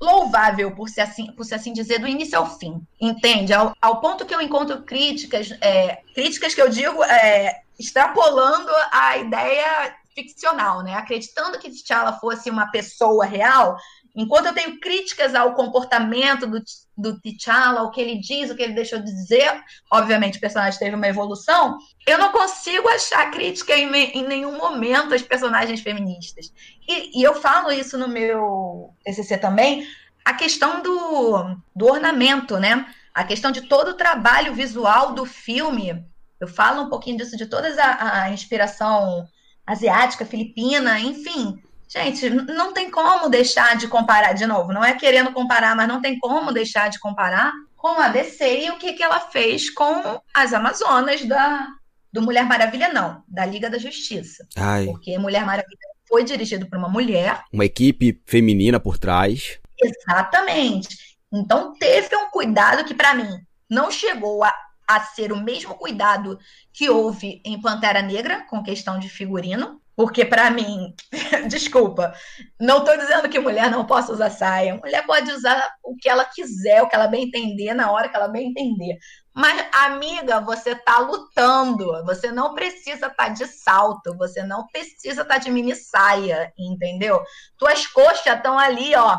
louvável, por se assim, por se assim dizer, do início ao fim, entende? Ao, ao ponto que eu encontro críticas, é, críticas que eu digo é, extrapolando a ideia ficcional, né? Acreditando que T'Challa fosse uma pessoa real, enquanto eu tenho críticas ao comportamento do, do T'Challa, o que ele diz, o que ele deixou de dizer, obviamente o personagem teve uma evolução, eu não consigo achar crítica em, em nenhum momento às personagens feministas. E, e, eu falo isso no meu TCC também, a questão do, do ornamento, né? A questão de todo o trabalho visual do filme. Eu falo um pouquinho disso, de toda a, a inspiração asiática, filipina, enfim. Gente, não tem como deixar de comparar, de novo, não é querendo comparar, mas não tem como deixar de comparar com a DC e o que, que ela fez com as Amazonas da, do Mulher Maravilha, não, da Liga da Justiça. Ai. Porque Mulher Maravilha foi dirigido por uma mulher. Uma equipe feminina por trás. Exatamente. Então teve um cuidado que, para mim, não chegou a, a ser o mesmo cuidado que houve em Pantera Negra, com questão de figurino, Porque para mim, [laughs] desculpa, não tô dizendo que mulher não possa usar saia. Mulher pode usar o que ela quiser, o que ela bem entender, na hora que ela bem entender. Mas, amiga, você tá lutando. Você não precisa estar tá de salto. Você não precisa estar tá de mini saia, entendeu? Tuas coxas estão ali, ó.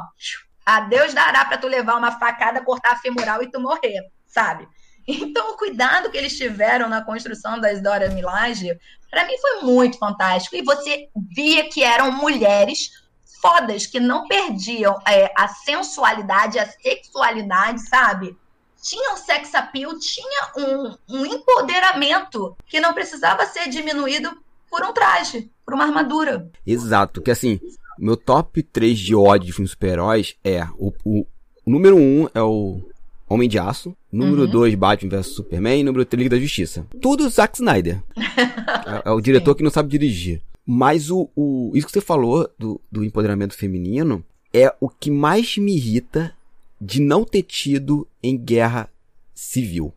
A Deus dará para tu levar uma facada, cortar a femoral e tu morrer, sabe? Então, o cuidado que eles tiveram na construção da Dora Milaje, para mim foi muito fantástico. E você via que eram mulheres fodas, que não perdiam é, a sensualidade, a sexualidade, sabe? tinha um sex appeal, tinha um, um empoderamento que não precisava ser diminuído por um traje, por uma armadura. Exato, que assim, meu top 3 de ódio de filmes super-heróis é o, o, número 1 é o Homem de Aço, número 2 uhum. Batman vs Superman número 3 Liga da Justiça. Tudo Zack Snyder. [laughs] é, é, o diretor Sim. que não sabe dirigir. Mas o, o, isso que você falou do, do empoderamento feminino é o que mais me irrita de não ter tido em guerra civil.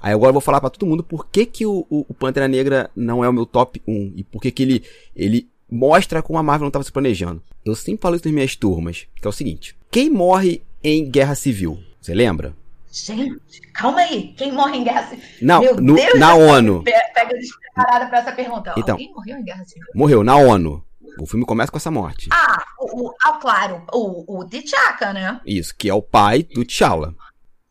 Aí agora eu vou falar para todo mundo por que, que o, o, Pantera Negra não é o meu top 1 e por que, que ele, ele mostra como a Marvel não estava se planejando. Eu sempre falo isso nas minhas turmas, que é o seguinte: quem morre em guerra civil? Você lembra? Gente, calma aí. Quem morre em guerra civil? Não, Meu no, Deus, na ONU. Pega despreparada para essa pergunta. Então, Alguém morreu em guerra civil? Morreu na ONU. O filme começa com essa morte. Ah, o, o, ah claro, o, o T'Chaka, né? Isso, que é o pai do T'Challa.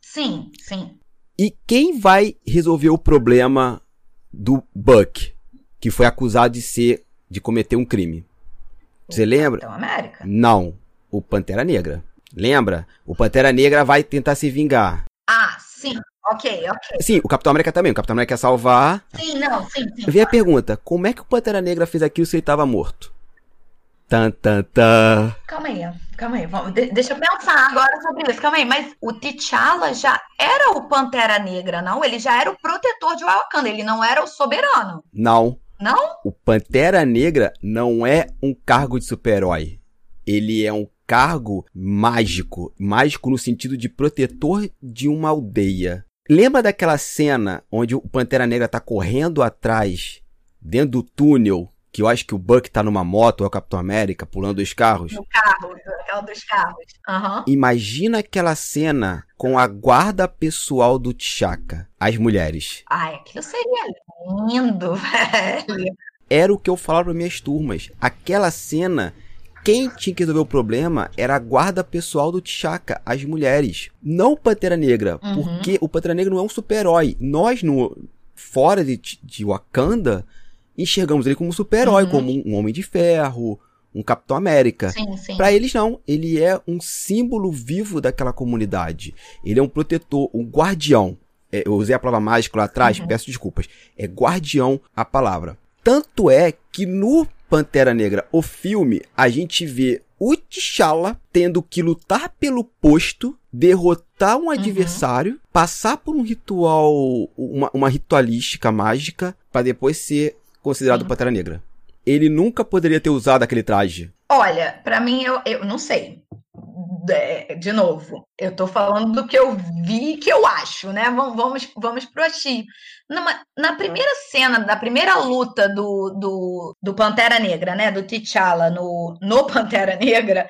Sim, sim. E quem vai resolver o problema do Buck, que foi acusado de ser, de cometer um crime? Você lembra? Capitão América? Não, o Pantera Negra. Lembra? O Pantera Negra vai tentar se vingar. Ah, sim. Ok, ok. Sim, o Capitão América também. O Capitão América quer salvar. Sim, não, sim, sim. Vem a pergunta: como é que o Pantera Negra fez aquilo se ele estava morto? Tan, tan, tan. Calma aí, calma aí. Vamos, de, deixa eu pensar agora sobre isso. Calma aí. Mas o T'Challa já era o Pantera Negra, não? Ele já era o protetor de Wakanda. Ele não era o soberano. Não. Não? O Pantera Negra não é um cargo de super-herói. Ele é um cargo mágico. Mágico no sentido de protetor de uma aldeia. Lembra daquela cena onde o Pantera Negra tá correndo atrás, dentro do túnel, que eu acho que o Buck tá numa moto, ou é o Capitão América, pulando os carros. No carro, aquela dos carros. Uhum. Imagina aquela cena com a guarda pessoal do T'Chaka, as mulheres. Ai, aquilo seria lindo, [laughs] velho. Era o que eu falava para minhas turmas. Aquela cena quem tinha que resolver o problema era a guarda pessoal do T'Chaka, as mulheres. Não o Pantera Negra, uhum. porque o Pantera Negra não é um super-herói. Nós, no, fora de, de Wakanda, enxergamos ele como um super-herói, uhum. como um, um, Homem de Ferro, um Capitão América. Para eles não, ele é um símbolo vivo daquela comunidade. Ele é um protetor, um guardião. É, eu usei a palavra mágica lá atrás, uhum. peço desculpas. É guardião a palavra. Tanto é que no Pantera Negra, o filme, a gente vê o T'Challa tendo que lutar pelo posto, derrotar um uhum. adversário, passar por um ritual, uma, uma ritualística mágica, para depois ser considerado. Pantera Negra. Ele nunca poderia ter usado aquele traje. Olha, para mim, eu, eu não sei. De, de novo, eu tô falando do que eu vi que eu acho, né? Vamos, vamos, vamos pro achismo. Numa, na primeira cena, da primeira luta do, do, do Pantera Negra, né? Do T'Challa no, no [laughs] Pantera Negra,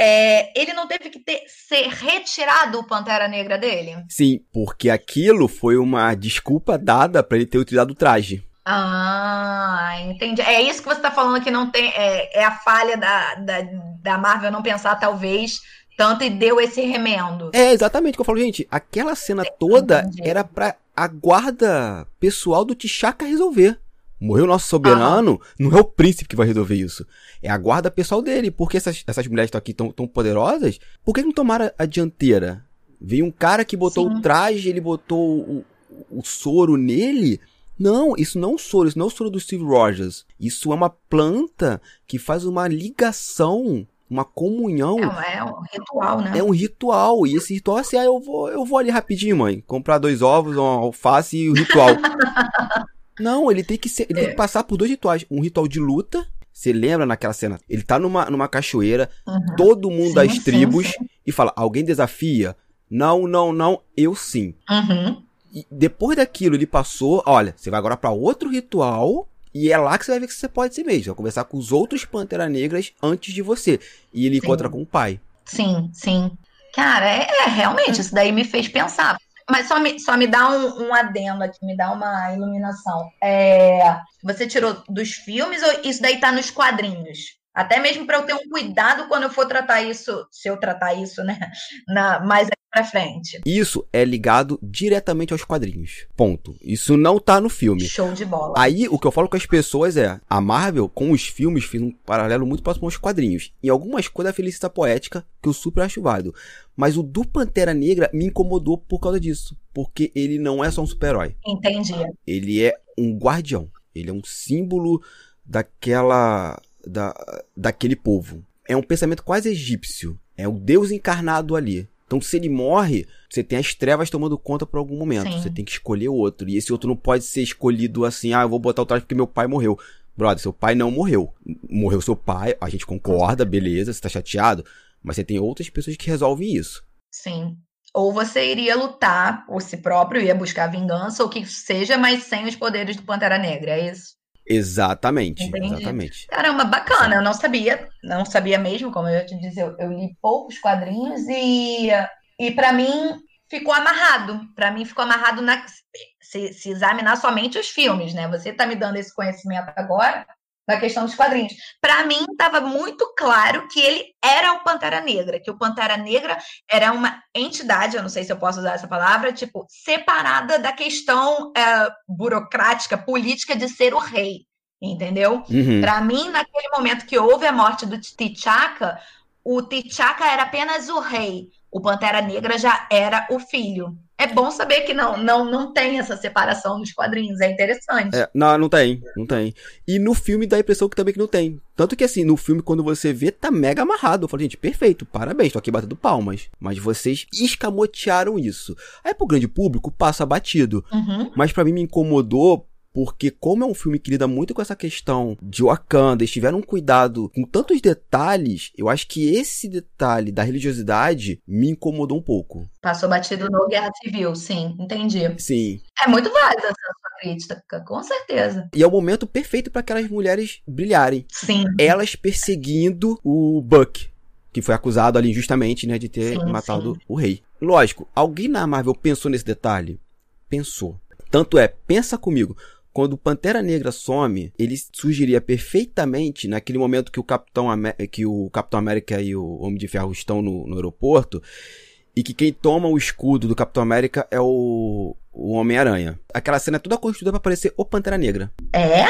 é, ele não teve que ter, ser retirado o Pantera Negra dele? Sim, porque aquilo foi uma desculpa dada para ele ter utilizado o traje. Ah, entendi. É isso que você está falando que não tem. É, é a falha da, da, da, Marvel não pensar, talvez, tanto e deu esse remendo. É exatamente o que eu falo, gente. Aquela cena toda entendi. era pra a guarda pessoal do T'Chaka resolver. Morreu nosso soberano, ah. não é o príncipe que vai resolver isso. É a guarda pessoal dele. Porque essas, essas mulheres estão aqui tão, tão poderosas, por que não tomaram a dianteira? Veio um cara que botou Sim. o traje, ele botou o, o soro nele não, isso não é um soro, isso não é o soro do Steve Rogers. Isso é uma planta que faz uma ligação, uma comunhão. É, é um ritual, né? É um ritual. E esse ritual, assim, ah, eu vou, eu vou ali rapidinho, mãe. Comprar dois ovos, uma alface e o ritual. [laughs] não, ele tem que ser, ele é. tem que passar por dois rituais. Um ritual de luta. Você lembra naquela cena? Ele tá numa, numa cachoeira, uhum. todo mundo sim, das tribos, sim, sim. e fala: alguém desafia? Não, não, não, eu sim. Uhum. E depois daquilo, ele passou, olha, você vai agora para outro ritual E é lá que você vai ver que você pode ser mesmo. Vai conversar com os outros Pantera Negras antes de você. E ele sim. encontra com o pai. Sim, sim. Cara, é, é, realmente, isso daí me fez pensar. Mas só me, só me dá um, um adendo aqui, me dá uma iluminação. É, você tirou dos filmes ou isso daí tá nos quadrinhos? Até mesmo para eu ter um cuidado quando eu for tratar isso, se eu tratar isso, né? Na, mais pra frente. Isso é ligado diretamente aos quadrinhos. Ponto. Isso não tá no filme. Show de bola. Aí, o que eu falo com as pessoas é: a Marvel, com os filmes, fez um paralelo muito próximo aos quadrinhos. Em algumas coisas, a felicidade poética, que eu super acho válido. Mas o do Pantera Negra me incomodou por causa disso. Porque ele não é só um super-herói. Entendi. Ele é um guardião. Ele é um símbolo daquela. Da, daquele povo. É um pensamento quase egípcio. É o Deus encarnado ali. Então, se ele morre, você tem as trevas tomando conta por algum momento. Sim. Você tem que escolher outro. E esse outro não pode ser escolhido assim, ah, eu vou botar o traje porque meu pai morreu. Brother, seu pai não morreu. Morreu seu pai, a gente concorda, beleza, você tá chateado. Mas você tem outras pessoas que resolvem isso. Sim. Ou você iria lutar por si próprio, ia buscar vingança, ou que seja, mas sem os poderes do Pantera Negra, é isso? Exatamente, Entendi. exatamente. Caramba, bacana, Sim. eu não sabia, não sabia mesmo, como eu te disse, eu, eu li poucos quadrinhos e, e para mim ficou amarrado, para mim ficou amarrado na se, se, examinar somente os filmes, né? Você tá me dando esse conhecimento agora na questão dos quadrinhos. Para mim estava muito claro que ele era o Pantera Negra, que o Pantera Negra era uma entidade, eu não sei se eu posso usar essa palavra, tipo, separada da questão é, burocrática, política de ser o rei, entendeu? Uhum. Para mim, naquele momento que houve a morte do T'Chaka, o T'Chaka era apenas o rei, o Pantera Negra já era o filho é bom saber que não, não, não tem essa separação nos quadrinhos, é interessante. É, não, não tem, não tem. E no filme dá a impressão que também que não tem. Tanto que assim, no filme, quando você vê, tá mega amarrado. Eu falo, gente, perfeito, parabéns, tô aqui batendo palmas. Mas vocês escamotearam isso. Aí pro grande público passa batido. Uhum. Mas para mim me incomodou porque como é um filme que lida muito com essa questão de Wakanda, eles tiveram um cuidado com tantos detalhes, eu acho que esse detalhe da religiosidade me incomodou um pouco. Passou batido no Guerra Civil, sim, entendi. Sim. É muito válida essa sua crítica, com certeza. E é o momento perfeito para aquelas mulheres brilharem. Sim. Elas perseguindo o Buck, que foi acusado ali injustamente, né, de ter sim, matado sim. o rei. Lógico, alguém na Marvel pensou nesse detalhe? Pensou. Tanto é, pensa comigo, quando o Pantera Negra some, ele surgiria perfeitamente naquele momento que o Capitão, que o Capitão América e o Homem de Ferro estão no, no aeroporto e que quem toma o escudo do Capitão América é o, o Homem-Aranha. Aquela cena é toda construída para parecer o Pantera Negra. É?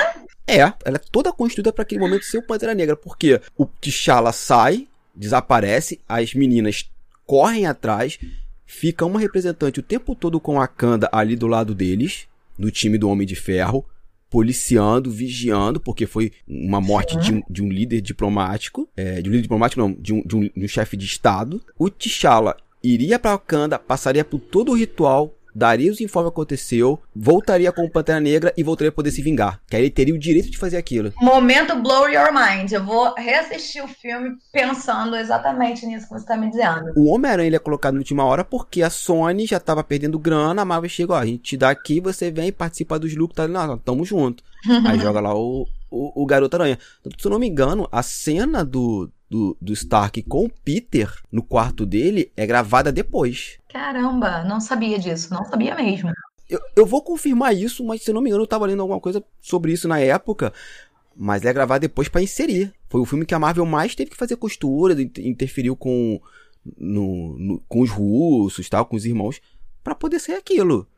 É, ela é toda construída para aquele momento ser o Pantera Negra, porque o T'Challa sai, desaparece, as meninas correm atrás, fica uma representante o tempo todo com a Kanda ali do lado deles, no time do Homem de Ferro, policiando, vigiando, porque foi uma morte de um, de um, líder diplomático, é, de um líder diplomático não, de um, de um, um chefe de estado. O T'Challa iria para Wakanda, passaria por todo o ritual daria os informes que aconteceu, voltaria com o Pantera Negra e voltaria a poder se vingar. Que aí ele teria o direito de fazer aquilo. Momento blow your mind. Eu vou reassistir o filme pensando exatamente nisso que você tá me dizendo. O Homem-Aranha ele é colocado na última hora porque a Sony já tava perdendo grana, a Marvel chega, ó, a gente te dá aqui, você vem participa dos lucros, tá? Não, tamo junto. [laughs] aí joga lá o, o, o Garoto Aranha. Se eu não me engano, a cena do, do, do Stark com o Peter no quarto dele é gravada depois. Caramba, não sabia disso, não sabia mesmo. Eu, eu vou confirmar isso, mas se não me engano, eu tava lendo alguma coisa sobre isso na época. Mas é gravado depois para inserir. Foi o filme que a Marvel mais teve que fazer costura, interferiu com, no, no, com os russos, tal, com os irmãos, para poder ser aquilo.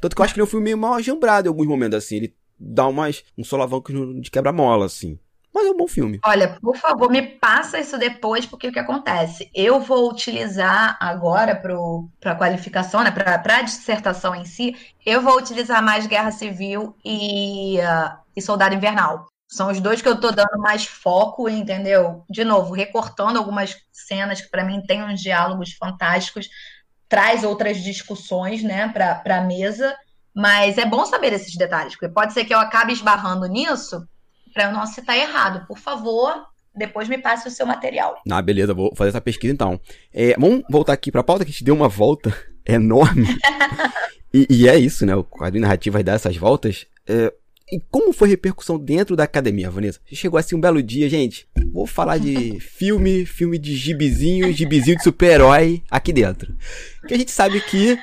Tanto que eu acho que ele é um filme meio mal ajambrado em alguns momentos, assim. Ele dá umas, um solavanco de quebra-mola, assim. Mas é um bom filme. Olha, por favor, me passa isso depois, porque o que acontece? Eu vou utilizar agora para a qualificação, né, para a dissertação em si, eu vou utilizar mais Guerra Civil e, uh, e Soldado Invernal. São os dois que eu estou dando mais foco, entendeu? De novo, recortando algumas cenas que para mim tem uns diálogos fantásticos, traz outras discussões, né, para a mesa. Mas é bom saber esses detalhes, porque pode ser que eu acabe esbarrando nisso para eu não citar errado. Por favor, depois me passe o seu material. Ah, beleza, vou fazer essa pesquisa então. É, vamos voltar aqui para a pauta que a gente deu uma volta [laughs] enorme. e, e, é isso, né? O quadrinho narrativo vai dar essas voltas. É, E como foi a repercussão dentro da academia, Vanessa? Chegou assim um belo dia, gente. Vou falar de [laughs] filme, filme de gibizinho, gibizinho de super-herói aqui dentro. Que a gente sabe que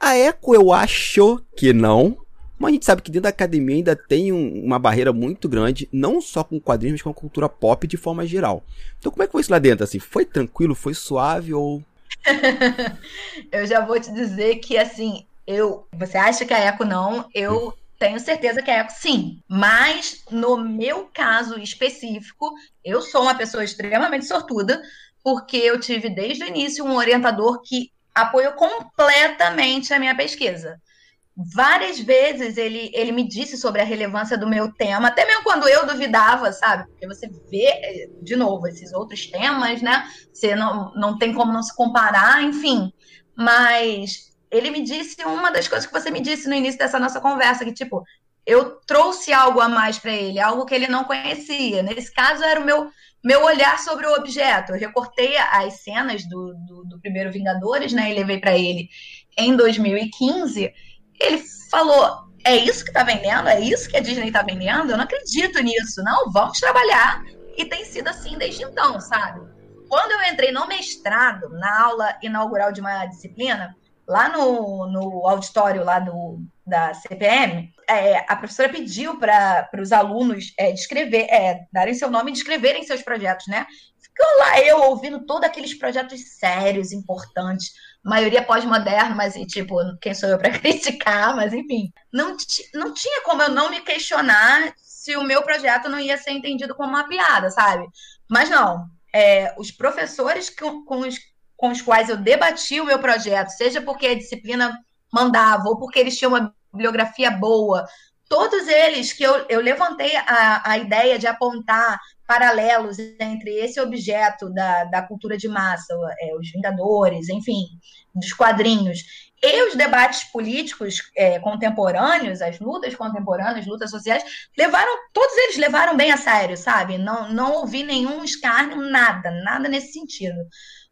a Eco eu acho que não, mas a gente sabe que dentro da academia ainda tem um, uma barreira muito grande, não só com quadrinhos, mas com a cultura pop de forma geral. Então como é que foi isso lá dentro? Assim, foi tranquilo, foi suave ou... [laughs] eu já vou te dizer que assim, eu, você acha que a Eco não, eu tenho certeza que a Eco sim. Mas no meu caso específico, eu sou uma pessoa extremamente sortuda, porque eu tive desde o início um orientador que apoiou completamente a minha pesquisa. Várias vezes ele, ele me disse sobre a relevância do meu tema, até mesmo quando eu duvidava, sabe? Porque você vê, de novo, esses outros temas, né? Você não, não tem como não se comparar, enfim. Mas ele me disse uma das coisas que você me disse no início dessa nossa conversa, que tipo, eu trouxe algo a mais para ele, algo que ele não conhecia. Nesse caso, era o meu, meu olhar sobre o objeto. Eu recortei as cenas do, do, do primeiro Vingadores, né? E levei para ele em 2015. Ele falou: é isso que tá vendendo? É isso que a Disney tá vendendo? Eu não acredito nisso. Não, vamos trabalhar. E tem sido assim desde então, sabe? Quando eu entrei no mestrado, na aula inaugural de uma disciplina, lá no, no auditório lá do, da CPM, é, a professora pediu para os alunos é, descrever, é, darem seu nome e descreverem seus projetos, né? Ficou lá eu ouvindo todos aqueles projetos sérios, importantes, maioria pós-moderna, mas tipo, quem sou eu para [laughs] criticar, mas enfim. Não, não tinha como eu não me questionar se o meu projeto não ia ser entendido como uma piada, sabe? Mas não, é, os professores com, com os com os quais eu debati o meu projeto, seja porque a disciplina mandava ou porque eles tinham uma bibliografia boa, todos eles que eu, eu levantei a, a ideia de apontar paralelos entre esse objeto da, da cultura de massa, é, os Vingadores, enfim, dos quadrinhos, e os debates políticos é, contemporâneos, as lutas contemporâneas, lutas sociais, levaram, todos eles levaram bem a sério, sabe? Não, não ouvi nenhum escárnio, nada, nada nesse sentido.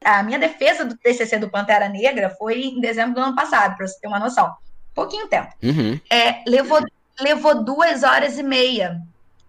A minha defesa do TCC do Pantera Negra foi em dezembro do ano passado, para você ter uma noção. Pouquinho tempo. Uhum. É, levou, levou duas horas e meia.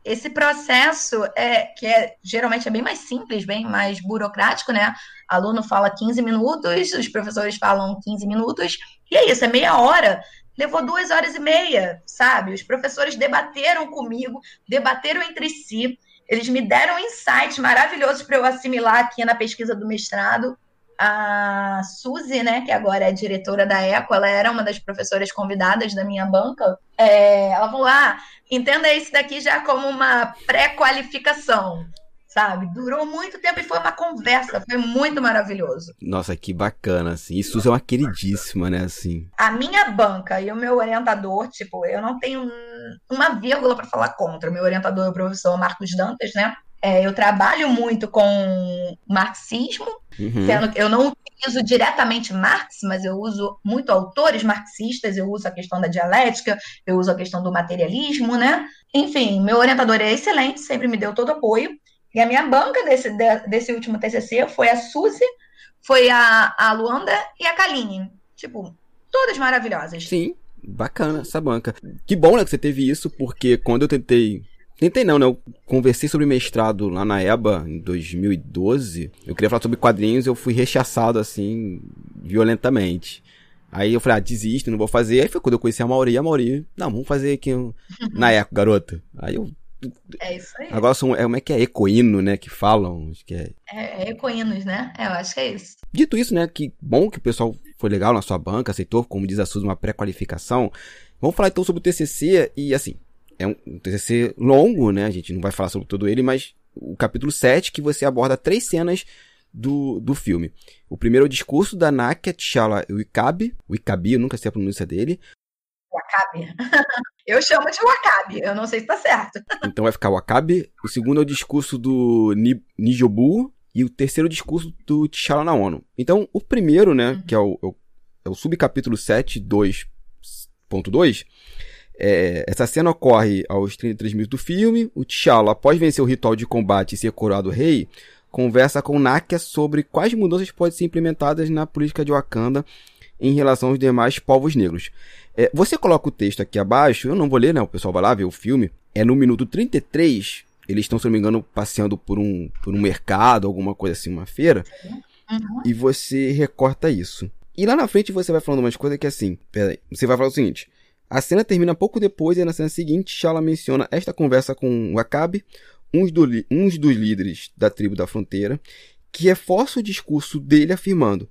Esse processo, é, que é geralmente é bem mais simples, bem mais burocrático, né? Aluno fala 15 minutos, os professores falam 15 minutos, e é isso, é meia hora levou duas horas e meia, sabe? Os professores debateram comigo, debateram entre si. Eles me deram insights maravilhosos para eu assimilar aqui na pesquisa do mestrado. A Suzy, né, que agora é diretora da ECO, ela era uma das professoras convidadas da minha banca. É, ela falou: ah, entenda isso daqui já como uma pré-qualificação sabe? Durou muito tempo e foi uma conversa, foi muito maravilhoso. Nossa, que bacana, assim. Isso é uma queridíssima, né, assim. A minha banca e o meu orientador, tipo, eu não tenho uma vírgula para falar contra. O meu orientador é o professor Marcos Dantas, né? É, eu trabalho muito com marxismo, uhum. sendo que eu não utilizo diretamente Marx, mas eu uso muito autores marxistas, eu uso a questão da dialética, eu uso a questão do materialismo, né? Enfim, meu orientador é excelente, sempre me deu todo apoio. E a minha banca desse, desse último TCC foi a Suzy, foi a, a Luanda e a Kaline. Tipo, todas maravilhosas. Sim, bacana essa banca. Que bom, né, que você teve isso, porque quando eu tentei Tentei não, né? Eu conversei sobre mestrado lá na EBA em 2012. Eu queria falar sobre quadrinhos eu fui rechaçado, assim, violentamente. Aí eu falei, ah, desisto, não vou fazer. Aí foi quando eu conheci a Mauri. A Mauri, não, vamos fazer aqui um... na ECO, garota. Aí eu é isso aí. Agora são, é, como é que é? Ecoíno, né? Que falam. Acho que é... É, é ecoínos, né? É, eu acho que é isso. Dito isso, né? Que bom que o pessoal foi legal na sua banca, aceitou, como diz a Suzy, uma pré-qualificação. Vamos falar então sobre o TCC e, assim, é um, um TCC longo, né? A gente não vai falar sobre todo ele, mas o capítulo 7 que você aborda três cenas do, do filme. O primeiro é o discurso da Nakia T'Challa Wikabi, Wikabi, eu nunca sei a pronúncia dele. Wakabi. [laughs] Eu chamo de Wakabi, eu não sei se tá certo. [laughs] Então vai ficar Wakabi. O segundo é o discurso do Nijobu. E o terceiro é o discurso do T'Challa na ONU. Então, o primeiro, né, uhum. que é o, é o, é o subcapítulo 7, 2.2, é, essa cena ocorre aos 33 minutos do filme. O T'Challa, após vencer o ritual de combate e ser coroado rei, conversa com Nakia sobre quais mudanças podem ser implementadas na política de Wakanda em relação aos demais povos negros. É, você coloca o texto aqui abaixo, eu não vou ler, né? O pessoal vai lá ver o filme. É no minuto 33, eles estão, se não me engano, passeando por um, por um mercado, alguma coisa assim, uma feira. Uhum. E você recorta isso. E lá na frente você vai falando umas coisas que é assim, peraí, você vai falar o seguinte. A cena termina pouco depois e na cena seguinte, Shala menciona esta conversa com o Acabe, uns dos líderes da tribo da fronteira, que reforça o discurso dele afirmando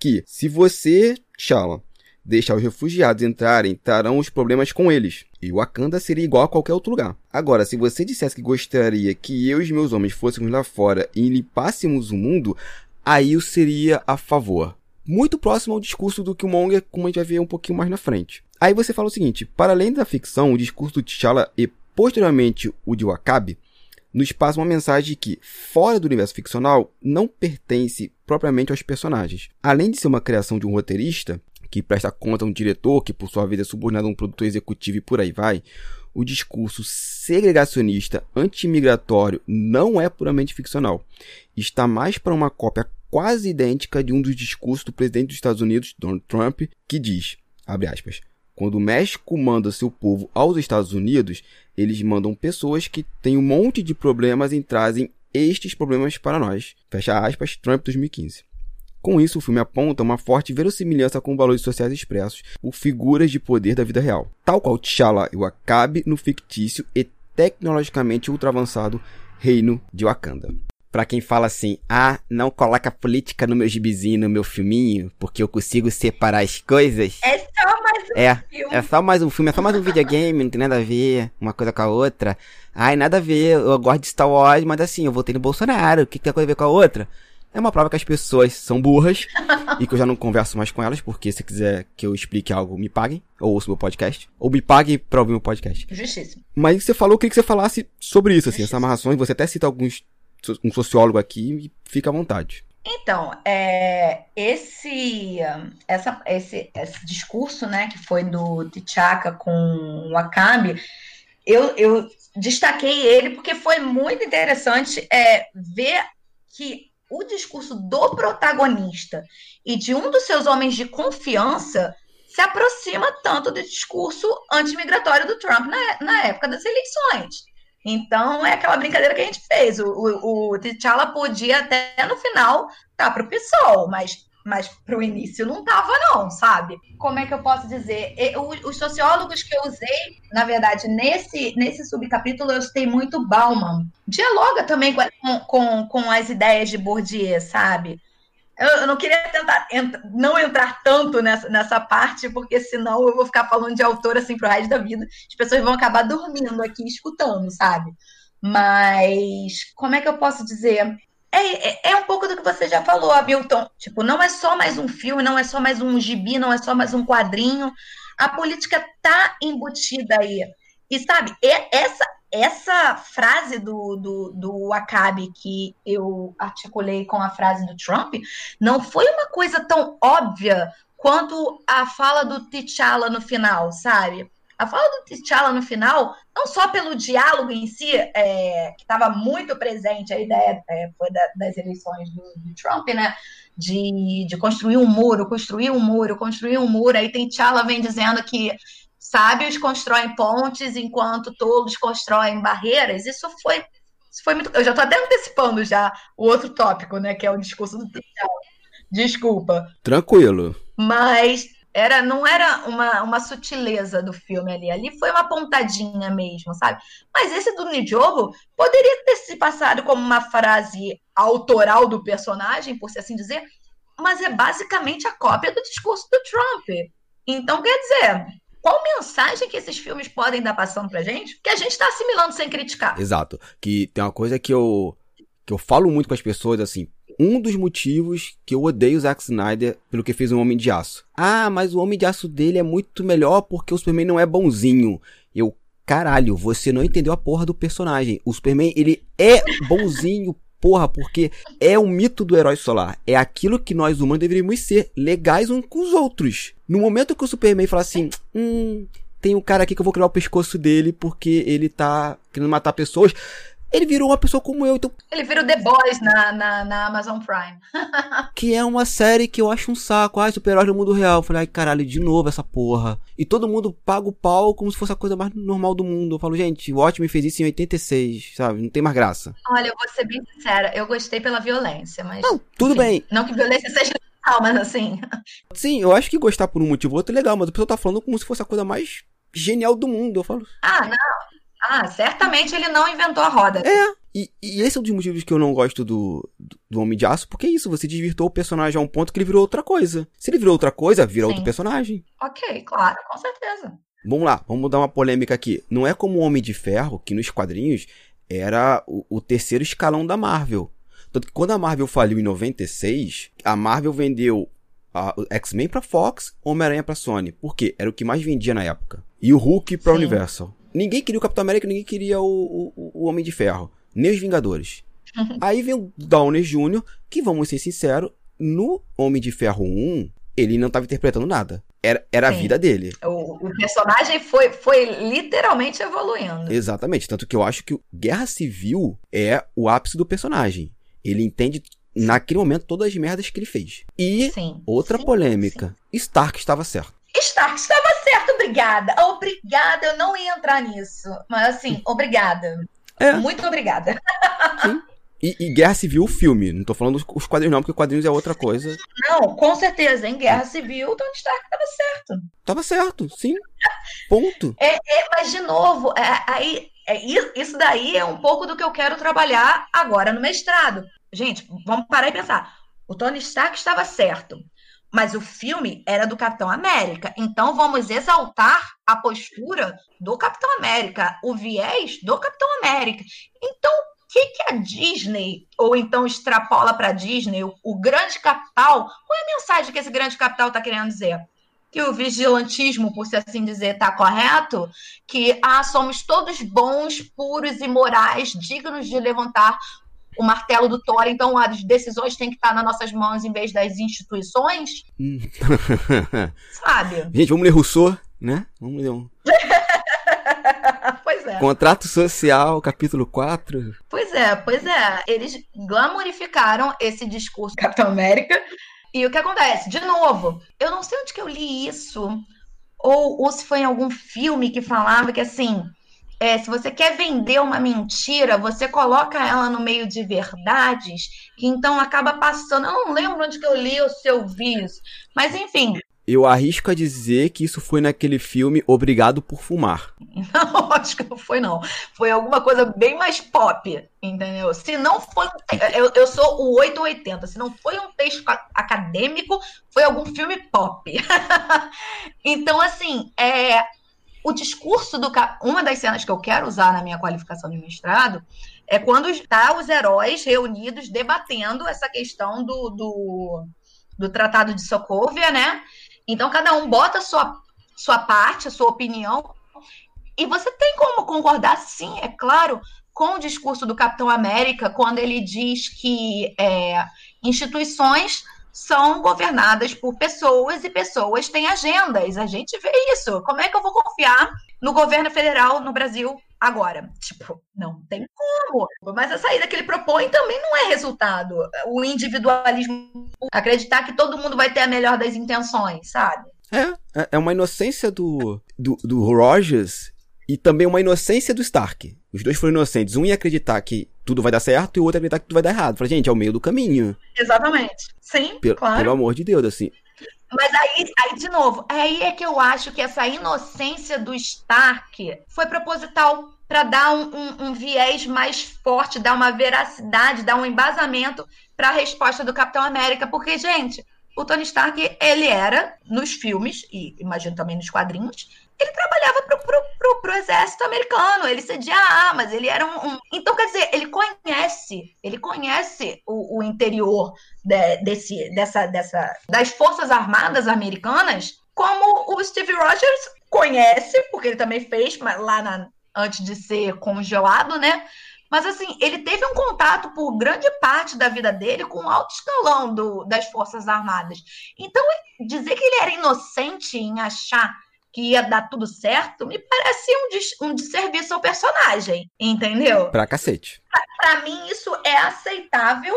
que se você, Shala, deixar os refugiados entrarem, trarão os problemas com eles. E Wakanda seria igual a qualquer outro lugar. Agora, se você dissesse que gostaria que eu e meus homens fôssemos lá fora e limpássemos o mundo, aí eu seria a favor. Muito próximo ao discurso do Killmonger, como a gente vai ver um pouquinho mais na frente. Aí você fala o seguinte, para além da ficção, o discurso do T'Challa e posteriormente o de Wakabi, nos passa uma mensagem que, fora do universo ficcional, não pertence propriamente aos personagens. Além de ser uma criação de um roteirista, que presta conta a um diretor, que por sua vez é subordinado a um produtor executivo e por aí vai, o discurso segregacionista anti-imigratório não é puramente ficcional. Está mais para uma cópia quase idêntica de um dos discursos do presidente dos Estados Unidos, Donald Trump, que diz, abre aspas, quando o México manda seu povo aos Estados Unidos, eles mandam pessoas que têm um monte de problemas e trazem estes problemas para nós. Fecha aspas, Trump 2015. Com isso, o filme aponta uma forte verossimilhança com valores sociais expressos por figuras de poder da vida real, tal qual T'Challa e Wakabi no fictício e tecnologicamente ultra avançado reino de Wakanda. Pra quem fala assim, ah, não coloca política no meu gibizinho, no meu filminho, porque eu consigo separar as coisas. É só mais um é, filme. É só mais um filme, é só mais um videogame, não tem nada a ver uma coisa com a outra. Ai, nada a ver, eu gosto de Star Wars, mas assim, eu votei no Bolsonaro, o que, que tem a ver com a outra? É uma prova que as pessoas são burras e que eu já não converso mais com elas, porque se quiser que eu explique algo, me paguem, ou ouçam meu podcast, ou me paguem pra ouvir meu podcast. Justíssimo. Mas você falou, eu queria que você falasse sobre isso, assim, essas amarrações, você até cita alguns, um sociólogo aqui e fica à vontade. Então, é, esse, essa, esse, esse discurso, né, que foi do T'Chaka com o Akabe, eu, eu destaquei ele porque foi muito interessante é, ver que o discurso do protagonista e de um dos seus homens de confiança se aproxima tanto do discurso antimigratório do Trump na, na época das eleições. Então, é aquela brincadeira que a gente fez. O, o, o T'Challa podia até no final estar tá para o PSOL, mas mas para o início não tava não, sabe? Como é que eu posso dizer? os sociólogos que eu usei, na verdade, nesse, nesse subcapítulo, eu citei muito Bauman. Dialoga também com, com, com as ideias de Bourdieu, sabe? Eu, eu não queria tentar não entrar tanto nessa, nessa parte, porque senão eu vou ficar falando de autor assim pro resto da vida. As pessoas vão acabar dormindo aqui escutando, sabe? Mas como é que eu posso dizer? É, é, é, um pouco do que você já falou, Hamilton. Tipo, não é só mais um filme, não é só mais um gibi, não é só mais um quadrinho. A política tá embutida aí. E sabe, essa essa frase do, do, do Acabe que eu articulei com a frase do Trump não foi uma coisa tão óbvia quanto a fala do T'Challa no final, sabe? A fala do T'Challa no final, não só pelo diálogo em si, é, que estava muito presente, a ideia é, foi da, das eleições do, do, Trump, né? De, de construir um muro, construir um muro, construir um muro. Aí tem T'Challa vem dizendo que sábios constroem pontes enquanto tolos constroem barreiras. Isso foi, isso foi muito. Eu já estou até antecipando já o outro tópico, né? Que é o discurso do T'Challa. Desculpa. Tranquilo. Mas era não era uma, uma sutileza do filme ali. Ali foi uma pontadinha mesmo, sabe? Mas esse do Nidiogo poderia ter se passado como uma frase autoral do personagem, por assim dizer, mas é basicamente a cópia do discurso do Trump. Então, quer dizer, qual mensagem que esses filmes podem dar passando pra gente? Que a gente tá assimilando sem criticar. Exato. Que tem uma coisa que eu que eu falo muito com as pessoas assim, um dos motivos que eu odeio o Zack Snyder pelo que fez o Homem de Aço. Ah, mas o Homem de Aço dele é muito melhor porque o Superman não é bonzinho. Eu, caralho, você não entendeu a porra do personagem. O Superman, ele é bonzinho, porra, porque é o mito do herói solar. É aquilo que nós humanos deveríamos ser, legais uns com os outros. No momento que o Superman fala assim, hum, tem um cara aqui que eu vou criar o pescoço dele porque ele tá querendo matar pessoas Ele virou uma pessoa como eu, então. Ele virou The Boys na, na, na Amazon Prime. [laughs] que é uma série que eu acho um saco. Ai, super-herói no mundo real. Eu falei, ai, caralho, de novo essa porra. E todo mundo paga o pau como se fosse a coisa mais normal do mundo. Eu falo, gente, o Watchmen fez isso em 86, sabe? Não tem mais graça. Olha, eu vou ser bem sincera, eu gostei pela violência, mas. Não, tudo enfim, bem. Não que violência seja legal, mas assim. [laughs] Sim, eu acho que gostar por um motivo ou outro é legal, mas a pessoa tá falando como se fosse a coisa mais genial do mundo. Eu falo. Ah, não. Ah, certamente ele não inventou a roda. É, e, e, esse é um dos motivos que eu não gosto do, do, do, Homem de Aço, porque é isso, você desvirtou o personagem a um ponto que ele virou outra coisa. Se ele virou outra coisa, vira Sim. outro personagem. Ok, claro, com certeza. Vamos lá, vamos dar uma polêmica aqui. Não é como o Homem de Ferro, que nos quadrinhos era o, o terceiro escalão da Marvel. Tanto que quando a Marvel faliu em 96, a Marvel vendeu a X-Men pra Fox, Homem-Aranha pra Sony. Por quê? Era o que mais vendia na época. E o Hulk pra Sim. Universal. Ninguém queria o Capitão América, ninguém queria o, o, o Homem de Ferro. Nem os Vingadores. [laughs] Aí vem o Downey Jr., que vamos ser sinceros, no Homem de Ferro 1, ele não estava interpretando nada. Era, era a vida dele. O, o, personagem foi, foi literalmente evoluindo. Exatamente. Tanto que eu acho que Guerra Civil é o ápice do personagem. Ele entende naquele momento todas as merdas que ele fez. E sim, outra sim, polêmica: sim. Stark estava certo. Stark estava certo, obrigada. Obrigada, eu não ia entrar nisso. Mas assim, obrigada. É. Muito obrigada. Sim. [laughs] E, e, Guerra Civil, o filme. Não tô falando os quadrinhos, não, porque quadrinhos é outra coisa. Não, com certeza. Em Guerra Civil, Tony Stark tava certo. Tava certo, sim. Ponto. É, é mas, de novo, é, aí, é, isso daí é um pouco do que eu quero trabalhar agora no mestrado. Gente, vamos parar e pensar. O Tony Stark estava certo. Mas o filme era do Capitão América. Então vamos exaltar a postura do Capitão América, o viés do Capitão América. Então, o que, que a Disney, ou então extrapola para a Disney, o, o, grande capital, qual é a mensagem que esse grande capital está querendo dizer? Que o vigilantismo, por assim dizer, está correto? Que ah, somos todos bons, puros e morais, dignos de levantar o martelo do Thor, então as decisões têm que estar nas nossas mãos em vez das instituições. Hum. [laughs] [laughs] Sabe? Gente, vamos ler Rousseau, né? Vamos ler um. [laughs] pois é. Contrato Social, capítulo 4. Pois é, pois é. Eles glamorificaram esse discurso do Capitão América. E o que acontece? De novo, eu não sei onde que eu li isso, ou, ou se foi em algum filme que falava que assim é, se você quer vender uma mentira, você coloca ela no meio de verdades, que então acaba passando. Eu não lembro onde que eu li ou se eu vi isso. Mas enfim. Eu arrisco a dizer que isso foi naquele filme Obrigado por Fumar. [laughs] Não, acho que não foi, não. Foi alguma coisa bem mais pop, entendeu? Se não foi. Eu, eu sou o 880. Se não foi um texto acadêmico, foi algum filme pop. [laughs] então, assim, é, o discurso do uma das cenas que eu quero usar na minha qualificação de mestrado é quando está os heróis reunidos debatendo essa questão do, do, do Tratado de Sokovia, né? Então cada um bota sua, sua parte, a sua opinião, e você tem como concordar, sim, é claro, com o discurso do Capitão América, quando ele diz que é, instituições são governadas por pessoas e pessoas têm agendas. A gente vê isso. Como é que eu vou confiar no governo federal no Brasil agora? Tipo, não tem como. Mas a saída que ele propõe também não é resultado. O individualismo, acreditar que todo mundo vai ter a melhor das intenções, sabe? É, é uma inocência do, do, do Rogers e também uma inocência do Stark. Os dois foram inocentes. Um ia acreditar que tudo vai dar certo e o outro acreditar que tudo vai dar errado. Falei, gente, é o meio do caminho. Exatamente. Sim, pelo, claro. Pelo amor de Deus, assim. Mas aí, aí, de novo, aí é que eu acho que essa inocência do Stark foi proposital para dar um, um, um, viés mais forte, dar uma veracidade, dar um embasamento para a resposta do Capitão América. Porque, gente, o Tony Stark, ele era, nos filmes, e imagino também nos quadrinhos, ele trabalhava pro, pro, pro, pro, exército americano, ele cedia armas, ele era um, um, Então, quer dizer, ele conhece, ele conhece o, o interior de, desse, dessa, dessa, das Forças Armadas Americanas, como o Steve Rogers conhece, porque ele também fez lá na, antes de ser congelado, né? Mas assim, ele teve um contato por grande parte da vida dele com o alto escalão do, das Forças Armadas. Então, dizer que ele era inocente em achar que ia dar tudo certo, me parece um, des um desserviço ao personagem, entendeu? Pra cacete. Pra, pra mim, isso é aceitável,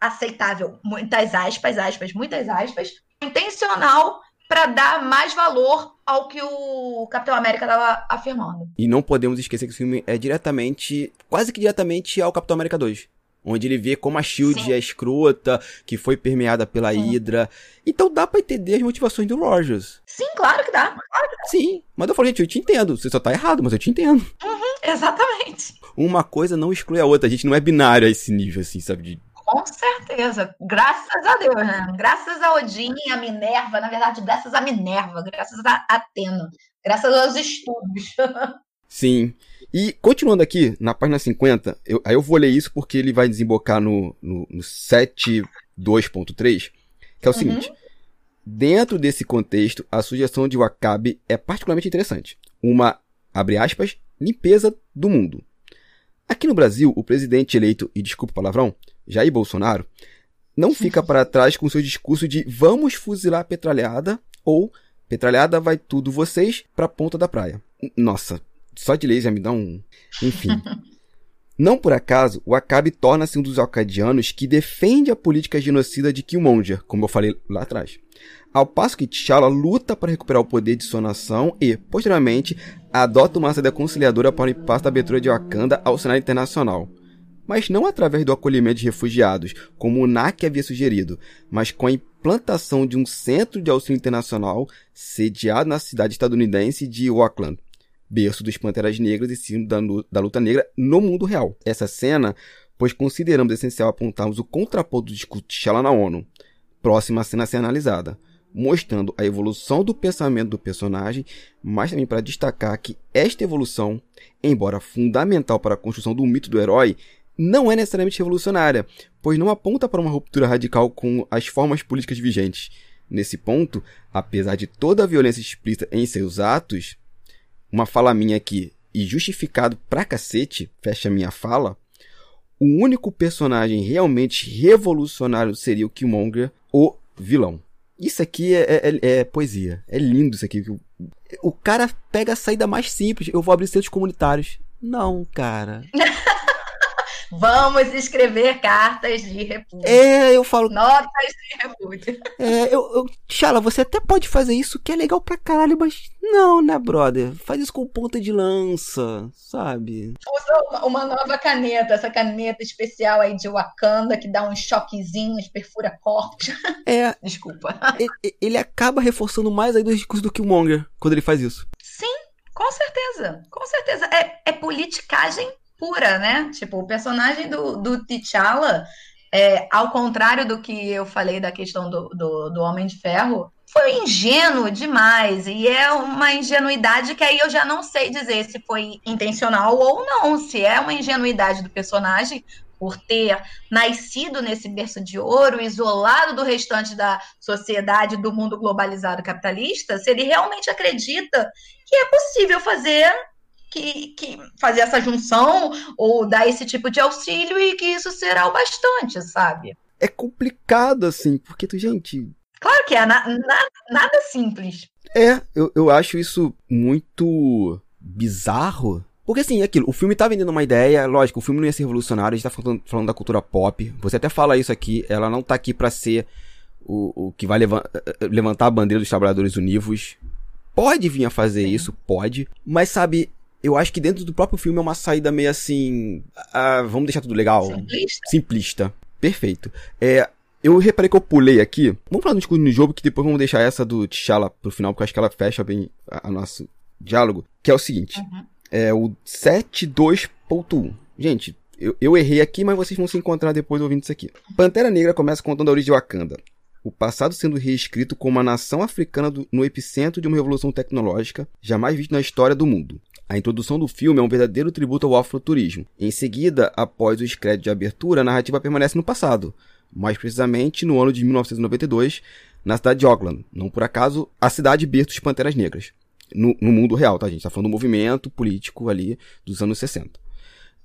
aceitável, muitas aspas, aspas, muitas aspas, intencional para dar mais valor ao que o Capitão América estava afirmando. E não podemos esquecer que o filme é diretamente, quase que diretamente ao Capitão América 2. Onde ele vê como a Shield Sim. é escrota, que foi permeada pela Sim. Hydra. Então dá pra entender as motivações do Rogers. Sim, claro que dá. Claro que dá. Sim, mas eu falo, gente, eu te entendo. Você só tá errado, mas eu te entendo. Uhum, exatamente. Uma coisa não exclui a outra. A gente não é binário a esse nível, assim, sabe? De com certeza. Graças a Deus, né? Graças a Odin, a Minerva, na verdade, graças a Minerva, graças a Atena, graças aos estudos. [laughs] Sim. E continuando aqui, na página 50, eu, aí eu vou ler isso porque ele vai desembocar no, no, no 7.2.3, que é o uhum. seguinte. Dentro desse contexto, a sugestão de Wakabe é particularmente interessante. Uma, abre aspas, limpeza do mundo. Aqui no Brasil, o presidente eleito, e desculpa o palavrão, Jair Bolsonaro, não fica para [laughs] trás com seu discurso de vamos fuzilar a petralhada ou petralhada vai tudo vocês para a ponta da praia. Nossa, só de já me dá um. Enfim. [laughs] Não por acaso, o Acabe torna-se um dos alcadianos que defende a política genocida de Killmonger, como eu falei lá atrás. Ao passo que T'Challa luta para recuperar o poder de sua nação e, posteriormente, adota uma saída conciliadora para o impasse da abertura de Wakanda ao cenário internacional mas não através do acolhimento de refugiados, como o NAC havia sugerido, mas com a implantação de um centro de auxílio internacional sediado na cidade estadunidense de Auckland, berço dos Panteras Negras e símbolo da luta negra no mundo real. Essa cena, pois consideramos essencial apontarmos o contraponto do discurso de T'Challa na ONU, próxima cena a ser analisada, mostrando a evolução do pensamento do personagem, mas também para destacar que esta evolução, embora fundamental para a construção do mito do herói, não é necessariamente revolucionária, pois não aponta para uma ruptura radical com as formas políticas vigentes. Nesse ponto, apesar de toda a violência explícita em seus atos, uma fala minha aqui, e justificado pra cacete, fecha minha fala, o único personagem realmente revolucionário seria o Killmonger, o vilão. Isso aqui é, é, é, é poesia. É lindo isso aqui. O cara pega a saída mais simples. Eu vou abrir centros comunitários. Não, cara. [laughs] Vamos escrever cartas de repúdio. É, eu falo. Notas de repúdio. É, eu, eu. Xala, você até pode fazer isso, que é legal pra caralho, mas não, né, brother? Faz isso com ponta de lança, sabe? Usa uma nova caneta, essa caneta especial aí de Wakanda, que dá uns choquezinhos, perfura corte. É. [laughs] Desculpa. Ele, ele acaba reforçando mais aí do discurso do Killmonger quando ele faz isso. Sim, com certeza. Com certeza. É, é politicagem pura, né? Tipo, o personagem do, do T'Challa, é, ao contrário do que eu falei da questão do, do, do Homem de Ferro, foi ingênuo demais. E é uma ingenuidade que aí eu já não sei dizer se foi intencional ou não. Se é uma ingenuidade do personagem por ter nascido nesse berço de ouro, isolado do restante da sociedade, do mundo globalizado capitalista, se ele realmente acredita que é possível fazer que, que fazer essa junção ou dar esse tipo de auxílio e que isso será o bastante, sabe? É complicado, assim, porque, tu, gente. Claro que é, na, na, nada simples. É, eu, eu acho isso muito bizarro. Porque assim, é aquilo, o filme tá vendendo uma ideia, lógico, o filme não ia ser revolucionário, a gente tá falando, falando da cultura pop. Você até fala isso aqui, ela não tá aqui para ser o, o que vai leva levantar a bandeira dos trabalhadores univos. Pode vir a fazer Sim. isso, pode, mas sabe, eu acho que dentro do próprio filme é uma saída meio assim. Ah, vamos deixar tudo legal. Simplista. Simplista. Perfeito. É, eu reparei que eu pulei aqui. Vamos falar discurso no jogo, que depois vamos deixar essa do T'Challa pro final, porque eu acho que ela fecha bem o nosso diálogo. Que é o seguinte: uhum. é o 72.1. Gente, eu, eu, errei aqui, mas vocês vão se encontrar depois ouvindo isso aqui. Pantera Negra começa contando a origem de Wakanda. O passado sendo reescrito como uma nação africana do, no epicentro de uma revolução tecnológica jamais vista na história do mundo. A introdução do filme é um verdadeiro tributo ao afroturismo. Em seguida, após os créditos de abertura, a narrativa permanece no passado, mais precisamente no ano de 1992, na cidade de Auckland. Não por acaso, a cidade berço dos Panteras Negras. No, no, mundo real, tá, gente? Tá falando do movimento político ali dos anos 60.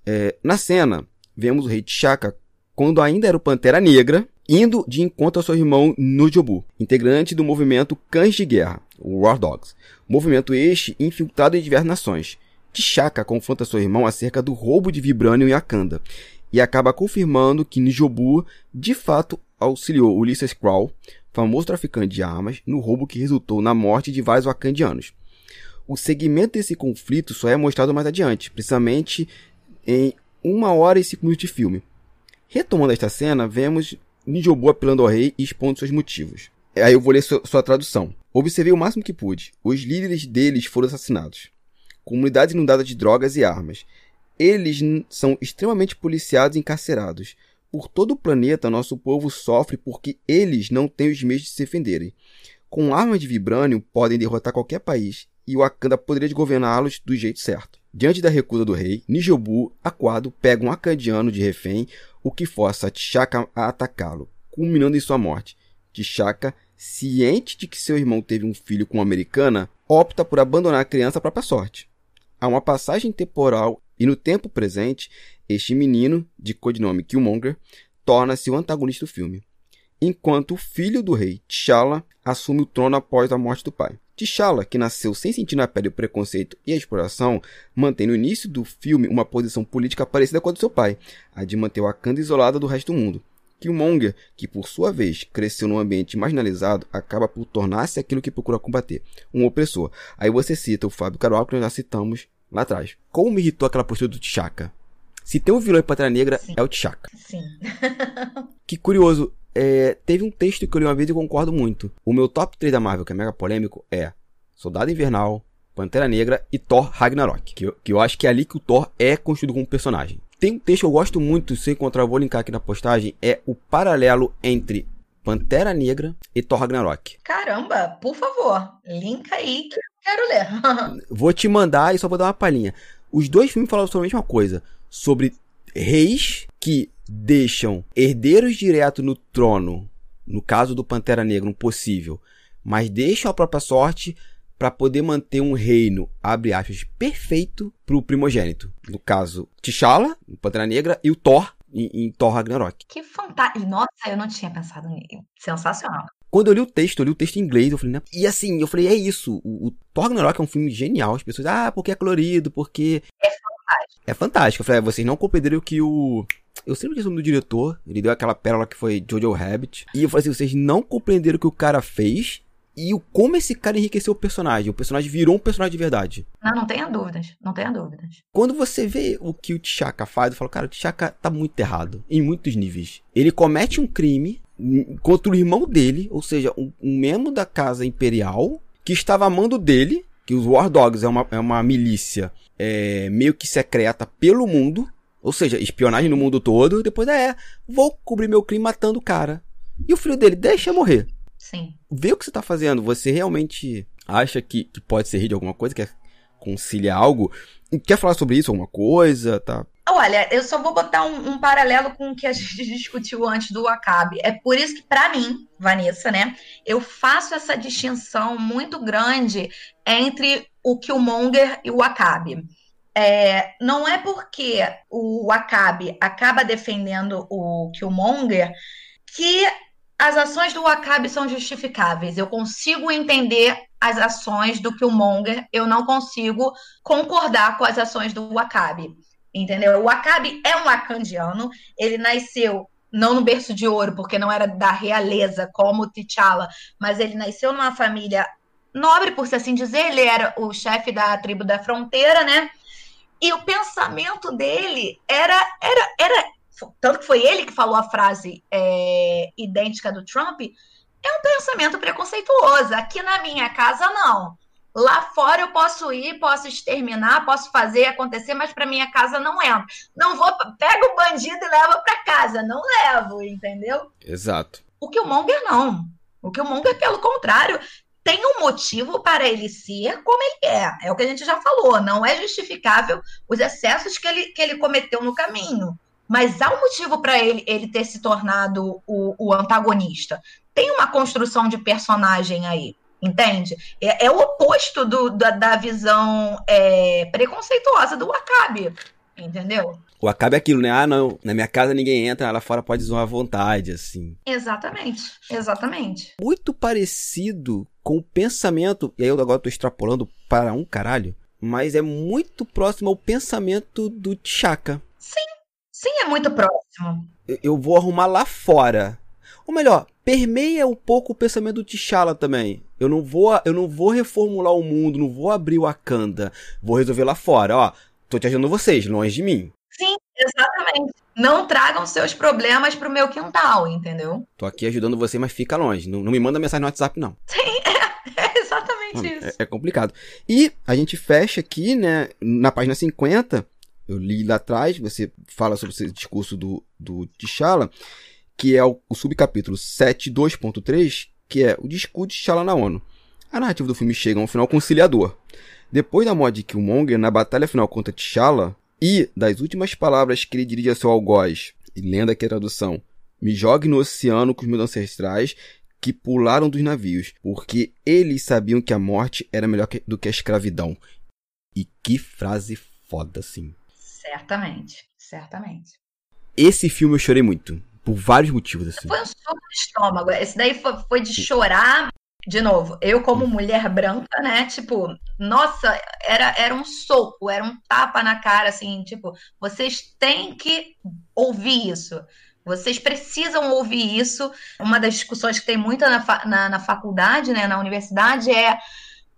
É, na cena, vemos o rei T'Chaka quando ainda era o Pantera Negra, indo de encontro ao seu irmão Nujobu, integrante do movimento Cães de Guerra, o War Dogs. Movimento este infiltrado em diversas nações. T'Chaka confronta seu irmão acerca do roubo de Vibranium em Wakanda e acaba confirmando que Nijobu de fato auxiliou Ulysses Crow, famoso traficante de armas, no roubo que resultou na morte de vários wakandianos. O segmento desse conflito só é mostrado mais adiante, precisamente em uma hora e cinco minutos de filme. Retomando esta cena, vemos Nijobu apelando ao rei e expondo seus motivos. Aí eu vou ler sua, sua tradução. Observei o máximo que pude. Os líderes deles foram assassinados. Comunidades inundadas de drogas e armas. Eles são extremamente policiados e encarcerados. Por todo o planeta, nosso povo sofre porque eles não têm os meios de se defenderem. Com armas de vibrânio, podem derrotar qualquer país, e o Wakanda poderia governá-los do jeito certo. Diante da recusa do rei, Nijobu, aquado, pega um acandiano de refém, o que força T'Chaka a atacá-lo, culminando em sua morte. T'Chaka, ciente de que seu irmão teve um filho com uma americana, opta por abandonar a criança à própria sorte. Há uma passagem temporal e no tempo presente, este menino, de codinome Killmonger, torna-se o antagonista do filme, enquanto o filho do rei, T'Challa, assume o trono após a morte do pai. T'Challa, que nasceu sem sentir na pele o preconceito e a exploração, mantém no início do filme uma posição política parecida com a do seu pai, a de manter Wakanda isolada do resto do mundo. Killmonger, que por sua vez cresceu num ambiente marginalizado, acaba por tornar-se aquilo que procura combater, um opressor. Aí você cita o Fábio Carual, que nós já citamos lá atrás. Como me irritou aquela postura do T'Chaka? Se tem um vilão em Pantera Negra, Sim. é o T'Chaka. Sim. [laughs] que curioso, é, teve um texto que eu li uma vez e concordo muito. O meu top 3 da Marvel, que é mega polêmico, é Soldado Invernal, Pantera Negra e Thor Ragnarok. Que eu, que eu acho que é ali que o Thor é construído como personagem. Tem um texto que eu gosto muito, se encontrar, eu vou linkar aqui na postagem, é o paralelo entre Pantera Negra e Thor Ragnarok. Caramba, por favor, linka aí que eu quero ler. [laughs] vou te mandar e só vou dar uma palhinha. Os dois filmes falam sobre a mesma coisa. Sobre reis que deixam herdeiros direto no trono, no caso do Pantera Negra, um possível, mas deixam a própria sorte para poder manter um reino, abre aspas, perfeito para o primogênito. No caso, T'Challa, Pantera Negra, e o Thor, em, em Thor Ragnarok. Que fantástico. Nossa, eu não tinha pensado nisso. Sensacional. Quando eu li o texto, eu li o texto em inglês, eu falei, né? E assim, eu falei, é isso. O, o Thor Ragnarok é um filme genial. As pessoas, ah, porque é colorido, porque. É fantástico. É fantástico. Eu falei, é, vocês não compreenderam que o. Eu sempre disse o nome do diretor, ele deu aquela pérola que foi Jojo Rabbit. E eu falei assim, vocês não compreenderam o que o cara fez e o como esse cara enriqueceu o personagem. O personagem virou um personagem de verdade. Não, não tenha dúvidas. Não tenha dúvidas. Quando você vê o que o T'Chaka faz, eu falo, cara, o T'Chaka tá muito errado. Em muitos níveis. Ele comete um crime contra o irmão dele, ou seja, um, um membro da casa imperial, que estava amando dele, que os War Dogs é uma, é uma milícia é, meio que secreta pelo mundo, ou seja, espionagem no mundo todo, depois é, vou cobrir meu crime matando o cara. E o filho dele, deixa morrer. Sim. Vê o que você tá fazendo. Você realmente acha que, que pode ser rir de alguma coisa? Quer conciliar algo? Quer falar sobre isso, alguma coisa? Tá Olha, eu só vou botar um, um, paralelo com o que a [laughs] gente discutiu antes do Acabe. É por isso que, para mim, Vanessa, né, eu faço essa distinção muito grande entre o Killmonger e o Acabe. É, não é porque o Acabe acaba defendendo o Killmonger que as ações do Wakabe são justificáveis. Eu consigo entender as ações do Killmonger, eu não consigo concordar com as ações do Wakabe. Entendeu? O Wakabe é um wakandiano, ele nasceu não no berço de ouro, porque não era da realeza como T'Challa, mas ele nasceu numa família nobre, por assim dizer, ele era o chefe da tribo da fronteira, né? E o pensamento dele era era era tanto que foi ele que falou a frase é, idêntica do Trump, é um pensamento preconceituoso. Aqui na minha casa, não. Lá fora eu posso ir, posso exterminar, posso fazer acontecer, mas para minha casa não entra. Não vou, pega o bandido e leva para casa, não levo, entendeu? Exato. O Killmonger não. O Killmonger, pelo contrário, tem um motivo para ele ser como ele é. É o que a gente já falou. Não é justificável os excessos que ele, que ele cometeu no caminho. Mas há um motivo para ele, ele ter se tornado o, o, antagonista. Tem uma construção de personagem aí, entende? É, é o oposto do, da, da visão é, preconceituosa do Wakabe. entendeu? O acabe é aquilo, né? Ah, não, na minha casa ninguém entra, lá fora pode zoar à vontade, assim. Exatamente, exatamente. Muito parecido com o pensamento, e aí eu agora tô extrapolando para um caralho, mas é muito próximo ao pensamento do T'Chaka. Sim, é muito próximo. Eu, vou arrumar lá fora. Ou melhor, permeia um pouco o pensamento do T'Challa também. Eu não vou, eu não vou reformular o mundo, não vou abrir o Wakanda, vou resolver lá fora, ó. Tô te ajudando vocês, longe de mim. Sim, exatamente. Não tragam seus problemas pro meu quintal, entendeu? Tô aqui ajudando você, mas fica longe. Não, não me manda mensagem no WhatsApp, não. Sim, [laughs] é, é exatamente É, isso. é complicado. E a gente fecha aqui, né, na página 50, eu li lá atrás, você fala sobre esse discurso do, do T'Challa, que é o, o subcapítulo 7.2.3, que é o discurso de T'Challa na ONU. A narrativa do filme chega a um final conciliador. Depois da morte de Killmonger, na batalha final contra T'Challa, e das últimas palavras que ele dirige a seu algoz, e lendo aqui a tradução, me jogue no oceano com os meus ancestrais que pularam dos navios, porque eles sabiam que a morte era melhor do que a escravidão. E que frase foda, assim. Certamente, certamente. Esse filme eu chorei muito, por vários motivos, assim. Foi um soco no estômago. Esse daí foi, foi de chorar. De novo, eu como mulher branca, né? Tipo, nossa, era, era um soco, era um tapa na cara, assim, tipo, vocês têm que ouvir isso. Vocês precisam ouvir isso. Uma das discussões que tem muita na, na, na faculdade, né, na universidade, é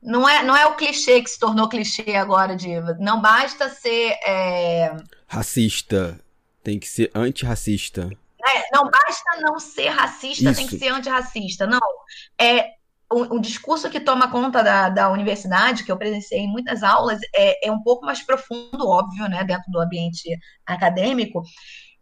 não é, não é o clichê que se tornou clichê agora, de não basta ser é, Racista. Tem que ser antirracista. É, não basta não ser racista, tem Isso. que ser antirracista. Não. É, o, o discurso que toma conta da, da universidade, que eu presenciei em muitas aulas, é, é um pouco mais profundo, óbvio, né, dentro do ambiente acadêmico,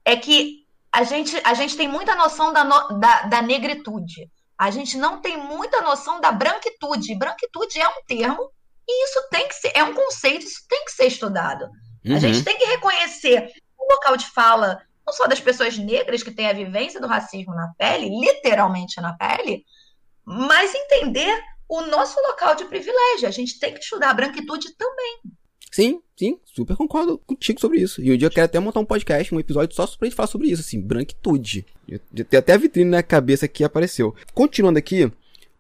é que a gente, a gente tem muita noção da, no- da, da negritude. A gente não tem muita noção da branquitude. Branquitude é um termo e isso tem que ser, é um conceito, isso tem que ser estudado. A Uhum. gente tem que reconhecer o local de fala, não só das pessoas negras que têm a vivência do racismo na pele, literalmente na pele, mas entender o nosso local de privilégio. A gente tem que estudar a branquitude também. Sim, sim, super concordo contigo sobre isso. E um dia eu quero até montar um podcast, um episódio só pra gente falar sobre isso, assim, branquitude. Eu- até a vitrine na cabeça que apareceu. Continuando aqui,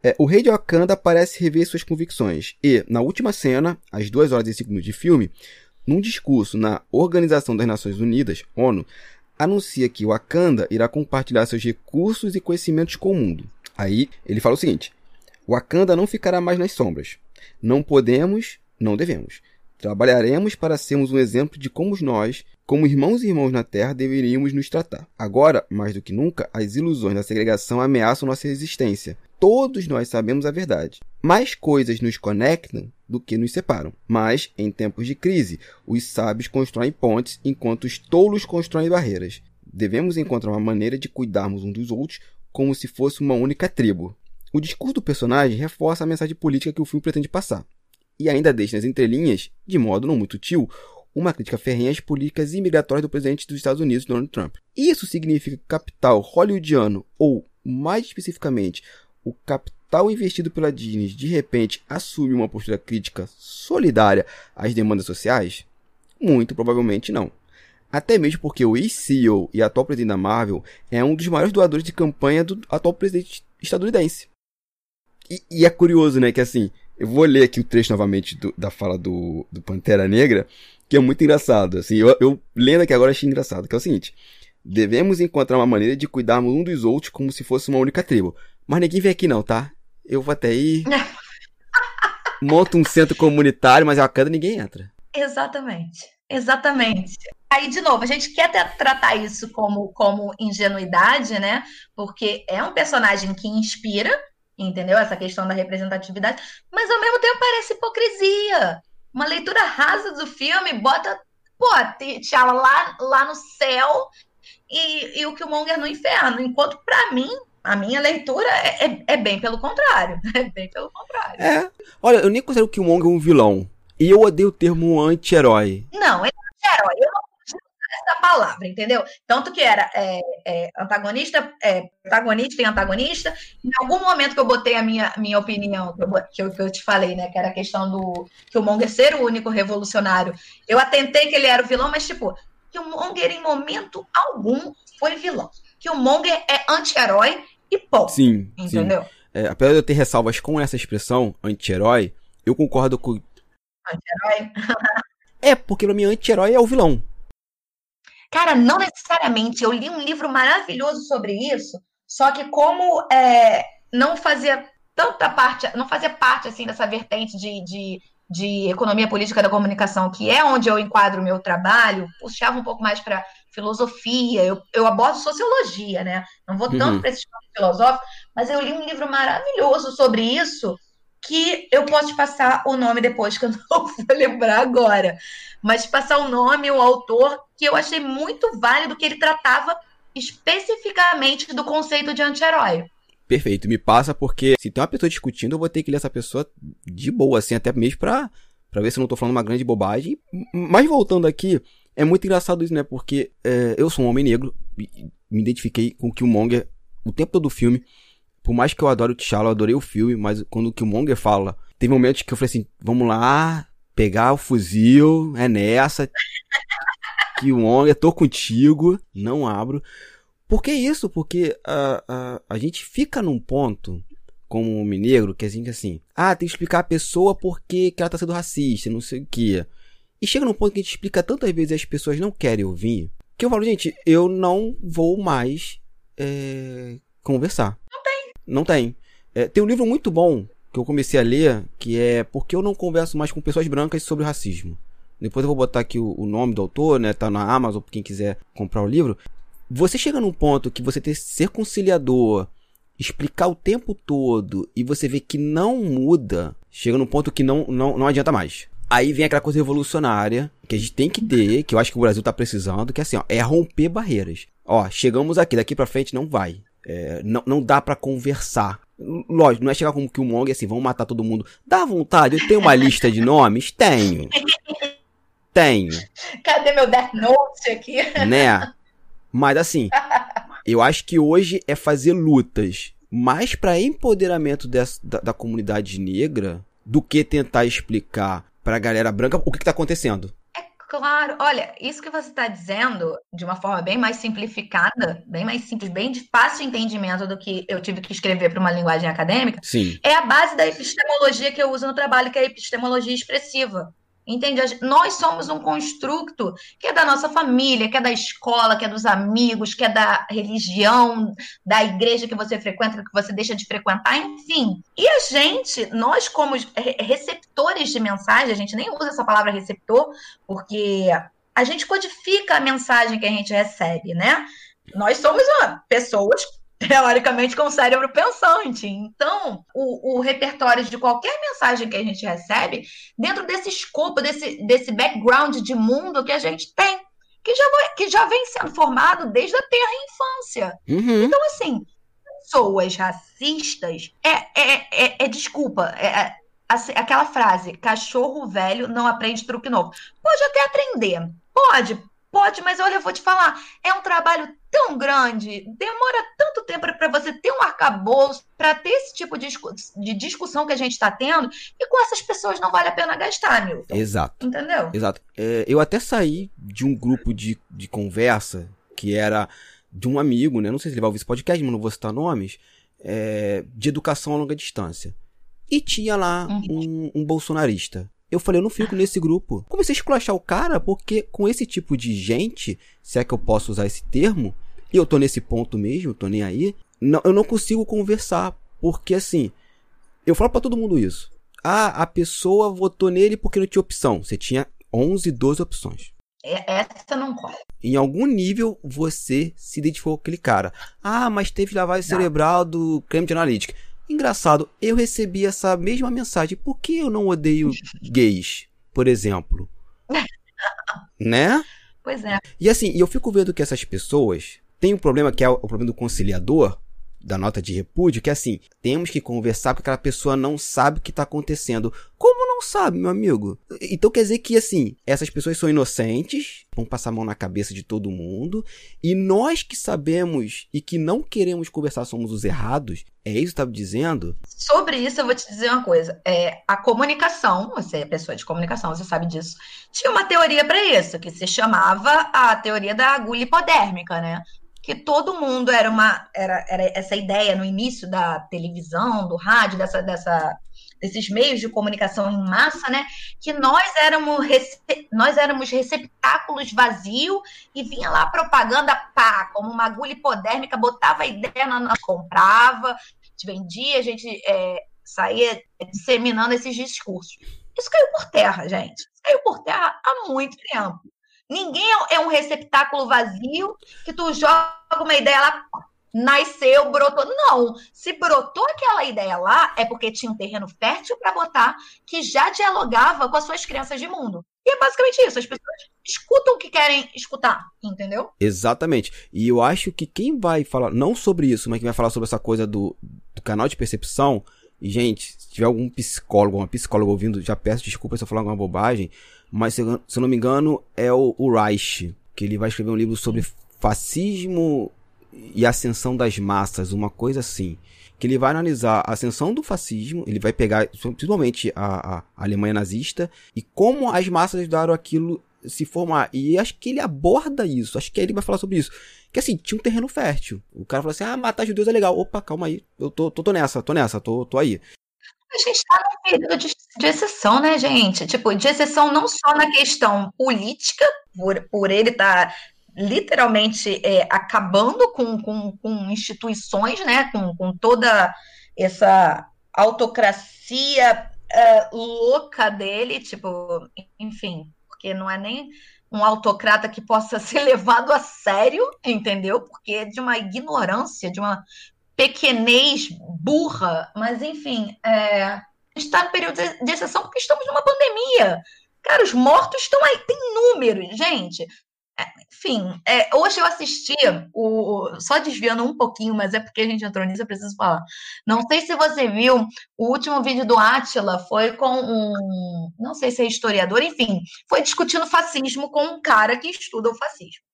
é, o rei de Wakanda parece rever suas convicções. E, na última cena, às 2 horas e 5 minutos de filme, num discurso na Organização das Nações Unidas, ONU, anuncia que Wakanda irá compartilhar seus recursos e conhecimentos com o mundo. Aí, ele fala o seguinte: Wakanda não ficará mais nas sombras. Não podemos, não devemos. Trabalharemos para sermos um exemplo de como nós, como irmãos e irmãos na Terra, deveríamos nos tratar. Agora, mais do que nunca, as ilusões da segregação ameaçam nossa existência. Todos nós sabemos a verdade. Mais coisas nos conectam do que nos separam. Mas, em tempos de crise, os sábios constroem pontes enquanto os tolos constroem barreiras. Devemos encontrar uma maneira de cuidarmos uns dos outros como se fosse uma única tribo. O discurso do personagem reforça a mensagem política que o filme pretende passar e ainda deixa nas entrelinhas, de modo não muito sutil, uma crítica ferrenha às políticas imigratórias do presidente dos Estados Unidos, Donald Trump. Isso significa que o capital hollywoodiano, ou mais especificamente, o capital investido pela Disney, de repente assume uma postura crítica solidária às demandas sociais? Muito provavelmente não. Até mesmo porque o ex-CEO e atual presidente da Marvel é um dos maiores doadores de campanha do atual presidente estadunidense. E, e é curioso, né, que assim, eu vou ler aqui o trecho novamente do- da fala do, do Pantera Negra, que é muito engraçado. Assim, eu, eu lendo aqui agora achei engraçado, que é o seguinte: devemos encontrar uma maneira de cuidarmos um dos outros como se fosse uma única tribo. Mas ninguém vem aqui não, tá? Eu vou até aí, [laughs] monto um centro comunitário, mas a Wakanda ninguém entra. Exatamente. Exatamente. Aí, de novo, a gente quer tra- tratar isso como, como ingenuidade, né? Porque é um personagem que inspira, entendeu? Essa questão da representatividade, mas ao mesmo tempo parece hipocrisia. Uma leitura rasa do filme bota, pô, T'Challa lá, lá no céu e, e o Killmonger no inferno. Enquanto, pra mim, a minha leitura é, é, é bem pelo contrário. [laughs] É bem pelo contrário. É. Olha, eu nem considero o Killmonger um vilão. E eu odeio o termo anti-herói. Não, ele é um herói. Eu nessa palavra, entendeu? Tanto que era é, é, antagonista, é, protagonista e antagonista. Em algum momento que eu botei a minha, minha opinião, que eu, que eu te falei, né? Que era a questão do que o Monger ser o único revolucionário. Eu atentei que ele era o vilão, mas, tipo, que o Monger, em momento algum, foi vilão. Que o Monger é anti-herói e pouco. Sim. Entendeu? Sim. É, apesar de eu ter ressalvas com essa expressão, anti-herói, eu concordo com. Anti-herói? é, porque pra mim, anti-herói é o vilão. Cara, não necessariamente. Eu li um livro maravilhoso sobre isso, só que como é, não fazia tanta parte, não fazia parte assim dessa vertente de, de, de economia política da comunicação, que é onde eu enquadro o meu trabalho, puxava um pouco mais para filosofia, eu, eu abordo sociologia, né? Não vou tanto uhum. para esse estudo filosófico, mas eu li um livro maravilhoso sobre isso que eu posso te passar o nome depois, que eu não [laughs] vou lembrar agora. Mas passar o nome, o autor, que eu achei muito válido, que ele tratava especificamente do conceito de anti-herói. Perfeito, me passa porque se tem uma pessoa discutindo, eu vou ter que ler essa pessoa de boa, assim, até mesmo pra, pra ver se eu não tô falando uma grande bobagem. Mas voltando aqui, é muito engraçado isso, né? Porque é, eu sou um homem negro, me identifiquei com o Killmonger o tempo todo do filme. Por mais que eu adore o T'Challa, eu adorei o filme, mas quando o Killmonger fala, teve momentos que eu falei assim, vamos lá, pegar o fuzil, é nessa. [laughs] Killmonger, tô contigo, não abro. Por que isso? Porque a, a, a gente fica num ponto, como homem negro, que a gente assim, ah, tem que explicar a pessoa porque que ela tá sendo racista, não sei o que. E chega num ponto que a gente explica tantas vezes e as pessoas não querem ouvir, que eu falo, gente, eu não vou mais é, conversar. Tem. Não tem. É, tem um livro muito bom que eu comecei a ler, que é Porque eu não converso mais com pessoas brancas sobre racismo. Depois eu vou botar aqui o, o nome do autor, né? Tá na Amazon, quem quiser comprar o livro. Você chega num ponto que você tem que ser conciliador, explicar o tempo todo, e você vê que não muda, chega num ponto que não, não, não adianta mais. Aí vem aquela coisa revolucionária que a gente tem que ter, que eu acho que o Brasil tá precisando, que é assim, ó, é romper barreiras. Ó, chegamos aqui, daqui para frente não vai. É, não, não dá para conversar. Lógico, não é chegar como que o Mong assim, vamos matar todo mundo. Dá vontade, eu tenho uma lista de nomes? [laughs] Tenho. Tenho. Cadê meu Death Note aqui? Né? Mas assim, eu acho que hoje é fazer lutas mais para empoderamento dessa, da, da, comunidade negra do que tentar explicar pra galera branca o que, que tá acontecendo. Claro, olha, isso que você está dizendo de uma forma bem mais simplificada, bem mais simples, bem de fácil entendimento do que eu tive que escrever para uma linguagem acadêmica, Sim. é a base da epistemologia que eu uso no trabalho, que é a epistemologia expressiva. Entende? Nós somos um construto que é da nossa família, que é da escola, que é dos amigos, que é da religião, da igreja que você frequenta, que você deixa de frequentar, enfim. E a gente, nós como receptores de mensagem, a gente nem usa essa palavra receptor, porque a gente codifica a mensagem que a gente recebe, né? Nós somos ó, pessoas teoricamente com o cérebro pensante. Então, o, o, repertório de qualquer mensagem que a gente recebe, dentro desse escopo, desse, desse background de mundo que a gente tem, que já, que já vem sendo formado desde a terra infância. Uhum. Então, assim, pessoas racistas é, é, é, é desculpa, é, é assim, aquela frase, cachorro velho não aprende truque novo. Pode até aprender, pode, Pode, mas olha, eu vou te falar, é um trabalho tão grande, demora tanto tempo para você ter um arcabouço, para ter esse tipo de, de discussão que a gente está tendo, e com essas pessoas não vale a pena gastar, Milton. Exato. Entendeu? Exato. É, eu até saí de um grupo de, de conversa que era de um amigo, né? Não sei se ele vai ouvir esse podcast, mas não vou citar nomes, é, de educação a longa distância. E tinha lá uhum. um, um bolsonarista. Eu falei, eu não fico nesse grupo. Comecei a esculachar o cara, porque com esse tipo de gente, se é que eu posso usar esse termo, e eu tô nesse ponto mesmo, tô nem aí, não, eu não consigo conversar. Porque assim, eu falo para todo mundo isso. Ah, a pessoa votou nele porque não tinha opção. Você tinha 11, 12 opções. É, essa não corre. Em algum nível você se identificou com aquele cara. Ah, mas teve lavagem cerebral do Cambridge Analytica. Engraçado, eu recebi essa mesma mensagem. Por que eu não odeio [laughs] gays, por exemplo? [laughs] né? Pois é. E assim, eu fico vendo que essas pessoas têm um problema que é o problema do conciliador, da nota de repúdio, que é assim, temos que conversar porque aquela pessoa não sabe o que está acontecendo. Como não sabe, meu amigo? Então quer dizer que, assim, essas pessoas são inocentes, vão passar a mão na cabeça de todo mundo, e nós que sabemos e que não queremos conversar somos os errados, é isso que estava dizendo? Sobre isso, eu vou te dizer uma coisa. É, a comunicação, você é pessoa de comunicação, você sabe disso, tinha uma teoria para isso, que se chamava a teoria da agulha hipodérmica, né? Que todo mundo era uma era, era essa ideia no início da televisão, do rádio, dessa, dessa desses meios de comunicação em massa, né? Que nós éramos nós éramos receptáculos vazios e vinha lá propaganda pá, como uma agulha hipodérmica, botava a ideia, nós comprava, gente vendia, a gente é, saía disseminando esses discursos. Isso caiu por terra, gente. Isso caiu por terra há muito tempo. Ninguém é, é um receptáculo vazio que tu joga uma ideia lá, nasceu, brotou. Não. Se brotou aquela ideia lá, é porque tinha um terreno fértil para botar que já dialogava com as suas crenças de mundo. E é basicamente isso. As pessoas escutam o que querem escutar, entendeu? Exatamente. E eu acho que quem vai falar, não sobre isso, mas quem vai falar sobre essa coisa do, do canal de percepção. E, gente, se tiver algum psicólogo, uma psicóloga ouvindo, já peço desculpa se eu falar alguma bobagem mas se, eu não me engano é o, o Reich, que ele vai escrever um livro sobre fascismo e ascensão das massas, uma coisa assim. Que ele vai analisar a ascensão do fascismo, ele vai pegar principalmente a, a Alemanha nazista e como as massas ajudaram aquilo se formar. E acho que ele aborda isso, acho que ele vai falar sobre isso. Que assim, tinha um terreno fértil. O cara falou assim: ah, matar judeus é legal. Opa, calma aí, eu tô, tô, tô nessa, tô nessa, tô, tô aí. A gente está num período de, de, exceção, né, gente? Tipo, de exceção não só na questão política, por, por ele estar tá literalmente é, acabando com, com, com, instituições, né? Com, com toda essa autocracia uh, louca dele, tipo, enfim, porque não é nem um autocrata que possa [laughs] ser levado a sério, entendeu? Porque é de uma ignorância, de uma pequenez burra, mas enfim, é, está no período de exceção porque estamos numa pandemia. Cara, os mortos estão aí, tem números, gente. É, enfim, é, hoje eu assisti, o, só desviando um pouquinho, mas é porque a gente entrou nisso, eu preciso falar. Não sei se você viu, o último vídeo do Átila foi com um, não sei se é historiador, enfim, foi discutindo fascismo com um cara que estuda o fascismo.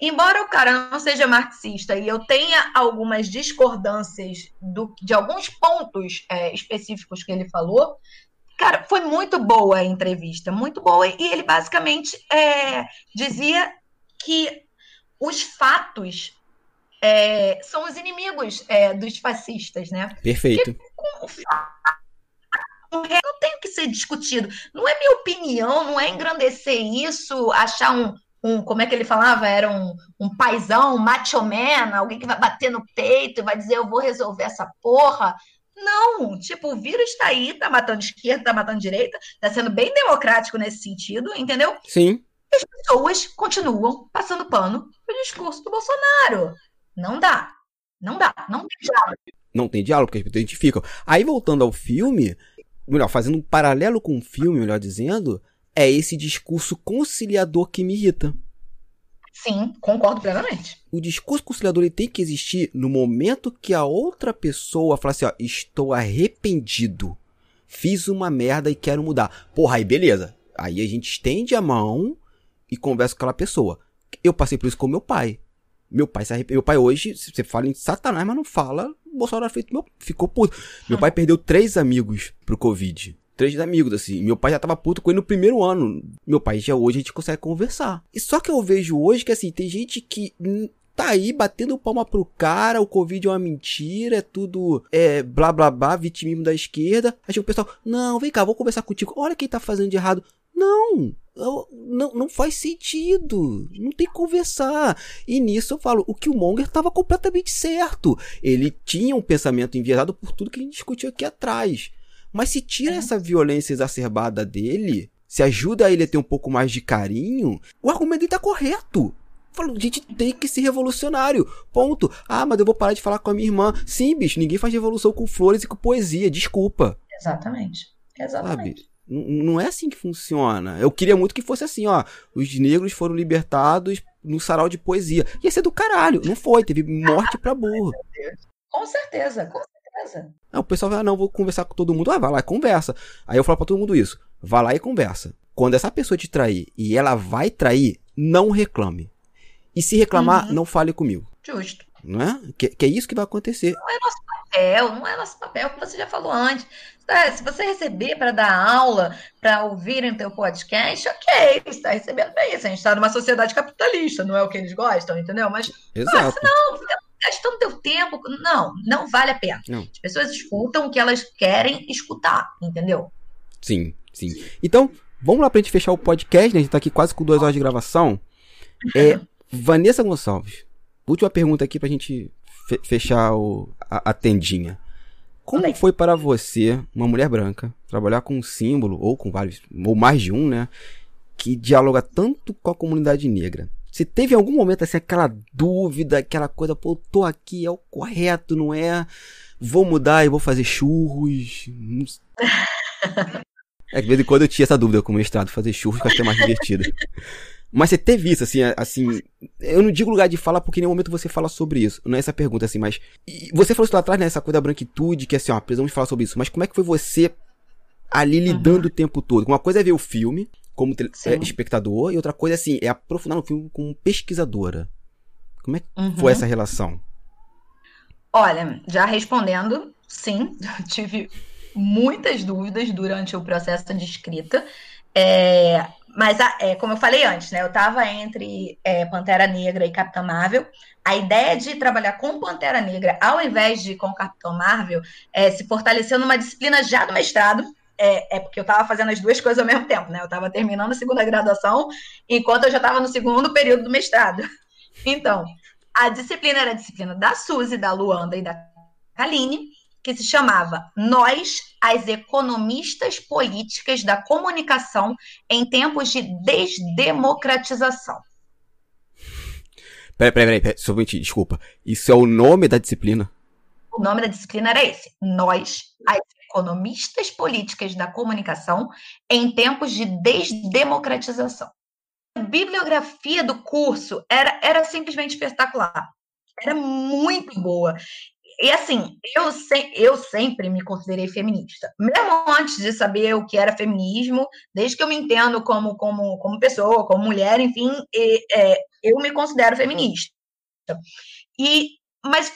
Embora o cara não seja marxista e eu tenha algumas discordâncias do, de alguns pontos é, específicos que ele falou, cara, foi muito boa a entrevista, muito boa. E ele basicamente é, dizia que os fatos é, são os inimigos é, dos fascistas, né? Perfeito. não tem que ser discutido. Não é minha opinião, não é engrandecer isso, achar um, um, como é que ele falava? Era um, um paizão, um macho man, alguém que vai bater no peito e vai dizer eu vou resolver essa porra. Não, tipo, o vírus está aí, tá matando esquerda, tá matando direita, tá sendo bem democrático nesse sentido, entendeu? Sim. E as pessoas continuam passando pano pro discurso do Bolsonaro. Não dá. Não dá. Não tem diálogo. Não tem diálogo, porque as pessoas identificam. Aí, voltando ao filme, melhor, fazendo um paralelo com o filme, melhor dizendo, é esse discurso conciliador que me irrita. Sim, concordo plenamente. O discurso conciliador ele tem que existir no momento que a outra pessoa fala assim, ó, estou arrependido. Fiz uma merda e quero mudar. Porra, aí beleza. Aí a gente estende a mão e conversa com aquela pessoa. Eu passei por isso com meu pai. Meu pai se arrependeu. Meu pai hoje, você fala em Satanás, mas não fala. Bolsonaro feito ficou puto. Meu pai perdeu três amigos pro Covid três amigos, assim. Meu pai já tava puto com ele no primeiro ano. Meu pai já hoje a gente consegue conversar. E só que eu vejo hoje que, assim, tem gente que tá aí batendo palma pro cara, o Covid é uma mentira, é tudo é blá blá blá, vitimismo da esquerda. Aí o pessoal, não, vem cá, vou conversar contigo. Olha quem tá fazendo de errado. Não, não, não faz sentido. Não tem que conversar. E nisso eu falo, o Killmonger estava completamente certo. Ele tinha um pensamento enviesado por tudo que a gente discutiu aqui atrás. Mas se tira é. essa violência exacerbada dele, se ajuda ele a ter um pouco mais de carinho, o argumento dele tá correto. Falou, a gente tem que ser revolucionário. Ponto. Ah, mas eu vou parar de falar com a minha irmã. Sim, bicho, ninguém faz revolução com flores e com poesia. Desculpa. Exatamente. Exatamente. Sabe? Não é assim que funciona. Eu queria muito que fosse assim, ó. Os negros foram libertados no sarau de poesia. Ia ser do caralho. Não foi. Teve morte pra burro. Com certeza, com Aí o pessoal vai, ah, não, vou conversar com todo mundo. Ah, vai lá e conversa. Aí eu falo pra todo mundo isso. Vai lá e conversa. Quando essa pessoa te trair e ela vai trair, não reclame. E se reclamar, uhum. não fale comigo. Justo. Não é? Que, que, é isso que vai acontecer. Não é nosso papel, não é nosso papel, que você já falou antes. Se você receber para dar aula, para ouvirem teu podcast, ok, está recebendo bem isso. A gente está numa sociedade capitalista, não é o que eles gostam, entendeu? Mas Exato. não, fica gastando teu tempo. Não, não vale a pena. Não. As pessoas escutam o que elas querem escutar, entendeu? Sim, sim. Então, vamos lá para a gente fechar o podcast, né? A gente está aqui quase com duas horas de gravação. É, Vanessa Gonçalves, última pergunta aqui para a gente fechar o, a, a tendinha. Como foi para você, uma mulher branca, trabalhar com um símbolo, ou com vários, ou mais de um, né? Que dialoga tanto com a comunidade negra? Você teve algum momento assim, aquela dúvida, aquela coisa, pô, tô aqui, é o correto, não é? Vou mudar e vou fazer churros. [laughs] É que de vez em quando eu tinha essa dúvida com o mestrado, fazer churros que eu é mais divertido. Mas você teve isso, assim, assim. Eu não digo lugar de fala porque em nenhum momento você fala sobre isso. Não é essa pergunta, assim, mas. você falou isso lá atrás, né? Essa coisa da branquitude, que assim, ó, precisamos falar sobre isso. Mas como é que foi você ali lidando uhum. o tempo todo? Uma coisa é ver o filme como é, espectador, e outra coisa, assim, é aprofundar no filme como pesquisadora. Como é que uhum. foi essa relação? Olha, já respondendo, sim, [laughs] tive muitas dúvidas durante o processo de escrita. É, mas, é, como eu falei antes, né? Eu estava entre é, Pantera Negra e Capitão Marvel. A ideia de trabalhar com Pantera Negra, ao invés de com Capitão Marvel, é, se fortaleceu numa disciplina já do mestrado. É, é porque eu estava fazendo as duas coisas ao mesmo tempo, né? Eu estava terminando a segunda graduação, enquanto eu já estava no segundo período do mestrado. Então, a disciplina era a disciplina da Suzy, da Luanda e da Kaline, que se chamava Nós, as economistas políticas da comunicação em tempos de desdemocratização. Peraí, peraí, peraí, só um desculpa. Isso é o nome da disciplina? O nome da disciplina era esse. Nós, as economistas políticas da comunicação em tempos de desdemocratização. A bibliografia do curso era, era simplesmente espetacular. Era muito boa. E assim, eu, se, eu sempre me considerei feminista. Mesmo antes de saber o que era feminismo, desde que eu me entendo como, como, como pessoa, como mulher, enfim, e, é, eu me considero feminista. E, mas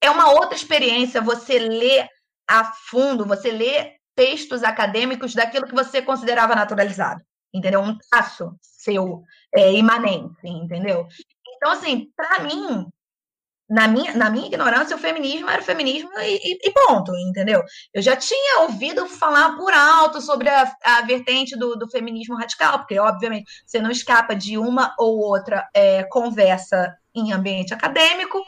é uma outra experiência você ler a fundo, você ler textos acadêmicos daquilo que você considerava naturalizado, entendeu? Um traço seu é, imanente, entendeu? Então, assim, para mim, na minha, na minha ignorância, o feminismo era o feminismo e, e, ponto, entendeu? Eu já tinha ouvido falar por alto sobre a, a vertente do, do, feminismo radical, porque, obviamente, você não escapa de uma ou outra é, conversa em ambiente acadêmico,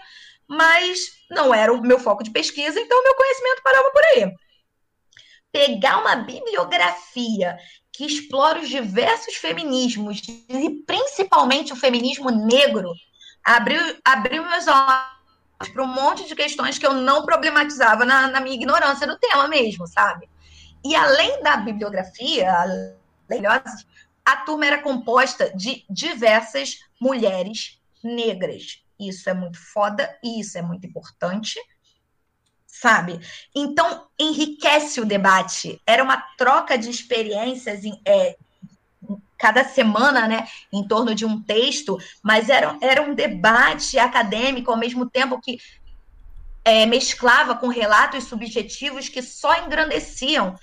mas não era o meu foco de pesquisa, então meu conhecimento parava por aí. Pegar uma bibliografia que explora os diversos feminismos, e principalmente o feminismo negro, abriu, abriu meus olhos para um monte de questões que eu não problematizava na, na, minha ignorância do tema mesmo, sabe? E além da bibliografia, a turma era composta de diversas mulheres negras. Isso é muito foda e isso é muito importante, sabe? Então, enriquece o debate. Era uma troca de experiências é, cada semana, né, em torno de um texto, mas era, era um debate acadêmico ao mesmo tempo que é, mesclava com relatos subjetivos que só engrandeciam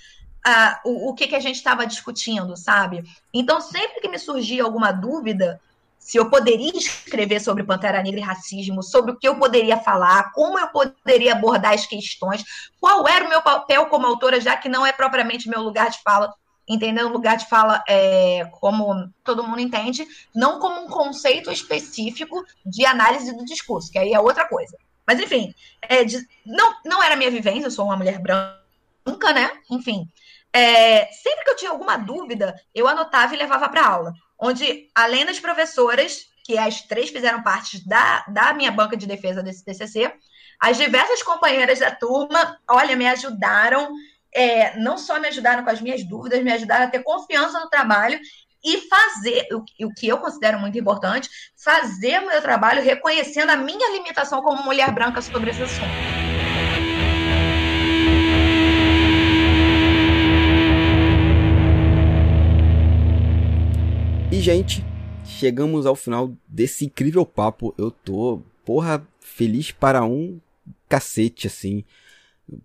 o, o que, que a gente estava discutindo, sabe? Então, sempre que me surgia alguma dúvida, se eu poderia escrever sobre Pantera Negra e racismo, sobre o que eu poderia falar, como eu poderia abordar as questões, qual era o meu papel como autora, já que não é propriamente meu lugar de fala, entendendo o lugar de fala é, como todo mundo entende, não como um conceito específico de análise do discurso, que aí é outra coisa. Mas, enfim, é de, não, não era minha vivência, eu sou uma mulher branca, né? Enfim, é, sempre que eu tinha alguma dúvida, eu anotava e levava para aula, onde, além das professoras, que as três fizeram parte da, da minha banca de defesa desse TCC, as diversas companheiras da turma, olha, me ajudaram é, não só me ajudaram com as minhas dúvidas, me ajudaram a ter confiança no trabalho e fazer o, o que eu considero muito importante, fazer o meu trabalho reconhecendo a minha limitação como mulher branca sobre esse assunto. Gente, chegamos ao final desse incrível papo. Eu tô, porra, feliz para um cacete, assim.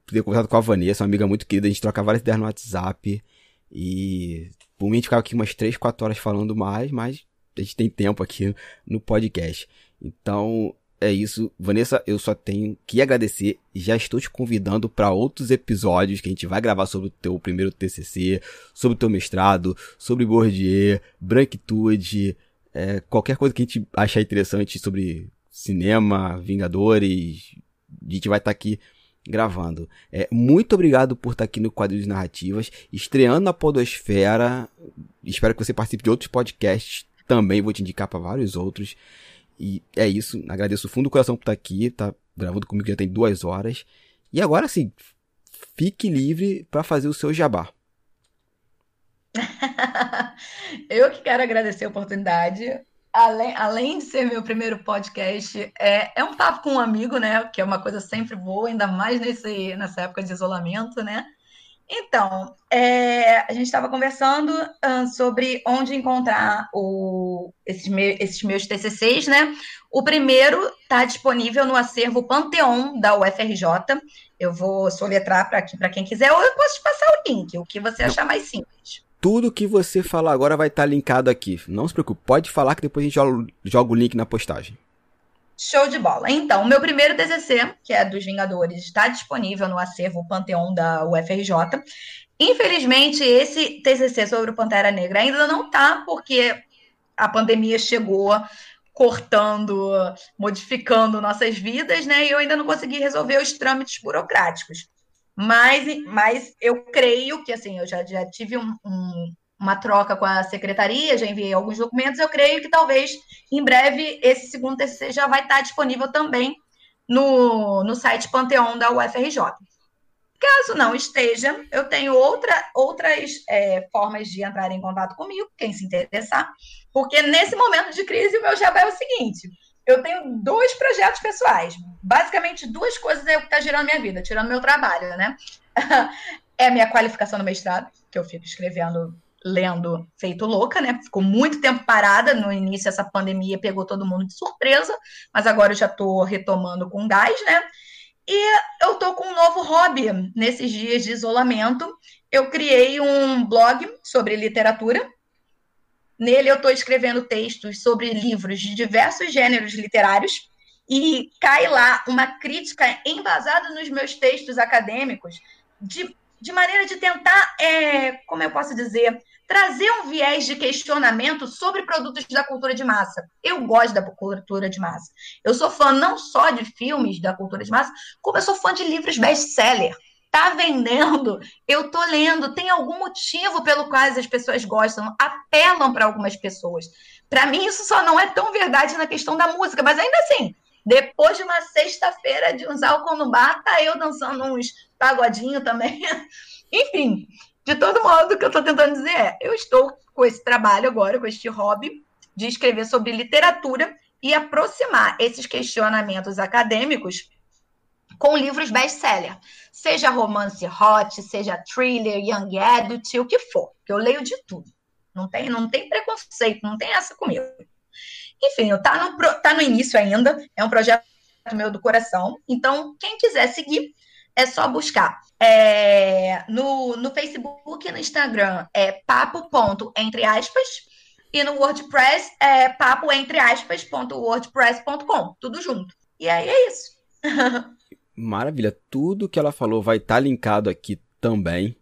Ter conversado com a Vanessa, uma amiga muito querida. A gente troca várias ideias no WhatsApp. E por mim, a gente ficava aqui umas 3, 4 horas falando mais, mas a gente tem tempo aqui no podcast. Então, é isso. Vanessa, eu só tenho que agradecer. Já estou te convidando para outros episódios que a gente vai gravar sobre o teu primeiro TCC, sobre o teu mestrado, sobre Bourdieu, branquitude, é, qualquer coisa que a gente achar interessante sobre cinema, Vingadores. A gente vai estar tá aqui gravando. É, muito obrigado por estar tá aqui no Quadrinhos Narrativas, estreando na Podosfera. Espero que você participe de outros podcasts também. Vou te indicar para vários outros. E é isso. Agradeço o fundo do coração por estar aqui. Tá gravando comigo já tem duas horas. E agora sim, fique livre para fazer o seu jabá. [laughs] Eu que quero agradecer a oportunidade. Além, além de ser meu primeiro podcast, é, é um papo com um amigo, né? Que é uma coisa sempre boa, ainda mais nesse, nessa época de isolamento, né? Então, é, a gente estava conversando uh, sobre onde encontrar o, esses, me, esses, meus TCCs, né? O primeiro está disponível no acervo Panteon da UFRJ. Eu vou soletrar para quem quiser, ou eu posso te passar o link, o que você achar mais simples. Tudo que você falar agora vai estar tá linkado aqui. Não se preocupe, pode falar que depois a gente joga, joga o link na postagem. Show de bola. Então, o meu primeiro TCC, que é dos Vingadores, está disponível no acervo Panteão da UFRJ. Infelizmente, esse TCC sobre o Pantera Negra ainda não está, porque a pandemia chegou cortando, modificando nossas vidas, né? E eu ainda não consegui resolver os trâmites burocráticos. Mas, mas eu creio que, assim, eu já, já tive um, um uma troca com a secretaria, já enviei alguns documentos. Eu creio que talvez em breve esse segundo TCC já vai estar disponível também no, no site Panteão da UFRJ. Caso não esteja, eu tenho outra, outras é, formas de entrar em contato comigo, quem se interessar, porque nesse momento de crise o meu jabá é o seguinte: eu tenho dois projetos pessoais, basicamente duas coisas é o que está girando minha vida, tirando meu trabalho, né? [laughs] é a minha qualificação no mestrado, que eu fico escrevendo lendo feito louca, né? Ficou muito tempo parada. No início, essa pandemia pegou todo mundo de surpresa, mas agora eu já estou retomando com gás, né? E eu estou com um novo hobby nesses dias de isolamento. Eu criei um blog sobre literatura. Nele eu estou escrevendo textos sobre livros de diversos gêneros literários e cai lá uma crítica embasada nos meus textos acadêmicos de, de maneira de tentar, é, como eu posso dizer, trazer um viés de questionamento sobre produtos da cultura de massa. Eu gosto da cultura de massa. Eu sou fã não só de filmes da cultura de massa, como eu sou fã de livros best-seller. Tá vendendo, eu tô lendo, tem algum motivo pelo qual as pessoas gostam, apelam para algumas pessoas. Para mim, isso só não é tão verdade na questão da música, mas ainda assim, depois de uma sexta-feira de uns álcool no bar, tá eu dançando uns pagodinho também. [laughs] Enfim, de todo modo, o que eu estou tentando dizer é: eu estou com esse trabalho agora, com este hobby de escrever sobre literatura e aproximar esses questionamentos acadêmicos com livros best-seller. Seja romance hot, seja thriller, young adult, o que for. Que eu leio de tudo. Não tem, não tem preconceito, não tem essa comigo. Enfim, está no, tá no início ainda, é um projeto meu do coração. Então, quem quiser seguir, é só buscar. É, no, no Facebook e no Instagram é papo ponto, entre aspas, e no WordPress é papo entre aspas ponto wordpress.com, tudo junto. E aí é isso. [laughs] Maravilha, tudo que ela falou vai estar tá linkado aqui também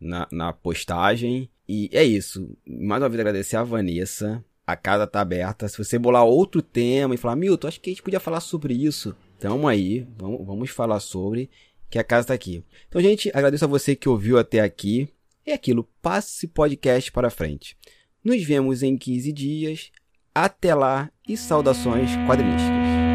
na, na postagem. E é isso. Mais uma vez agradecer a Vanessa. A casa tá aberta. Se você bolar outro tema e falar, Milton, acho que a gente podia falar sobre isso. Tamo aí, vamos, vamos falar sobre que a casa está aqui. Então, gente, agradeço a você que ouviu até aqui. É aquilo, passe esse podcast para frente. Nos vemos em 15 dias. Até lá e saudações quadrinísticas.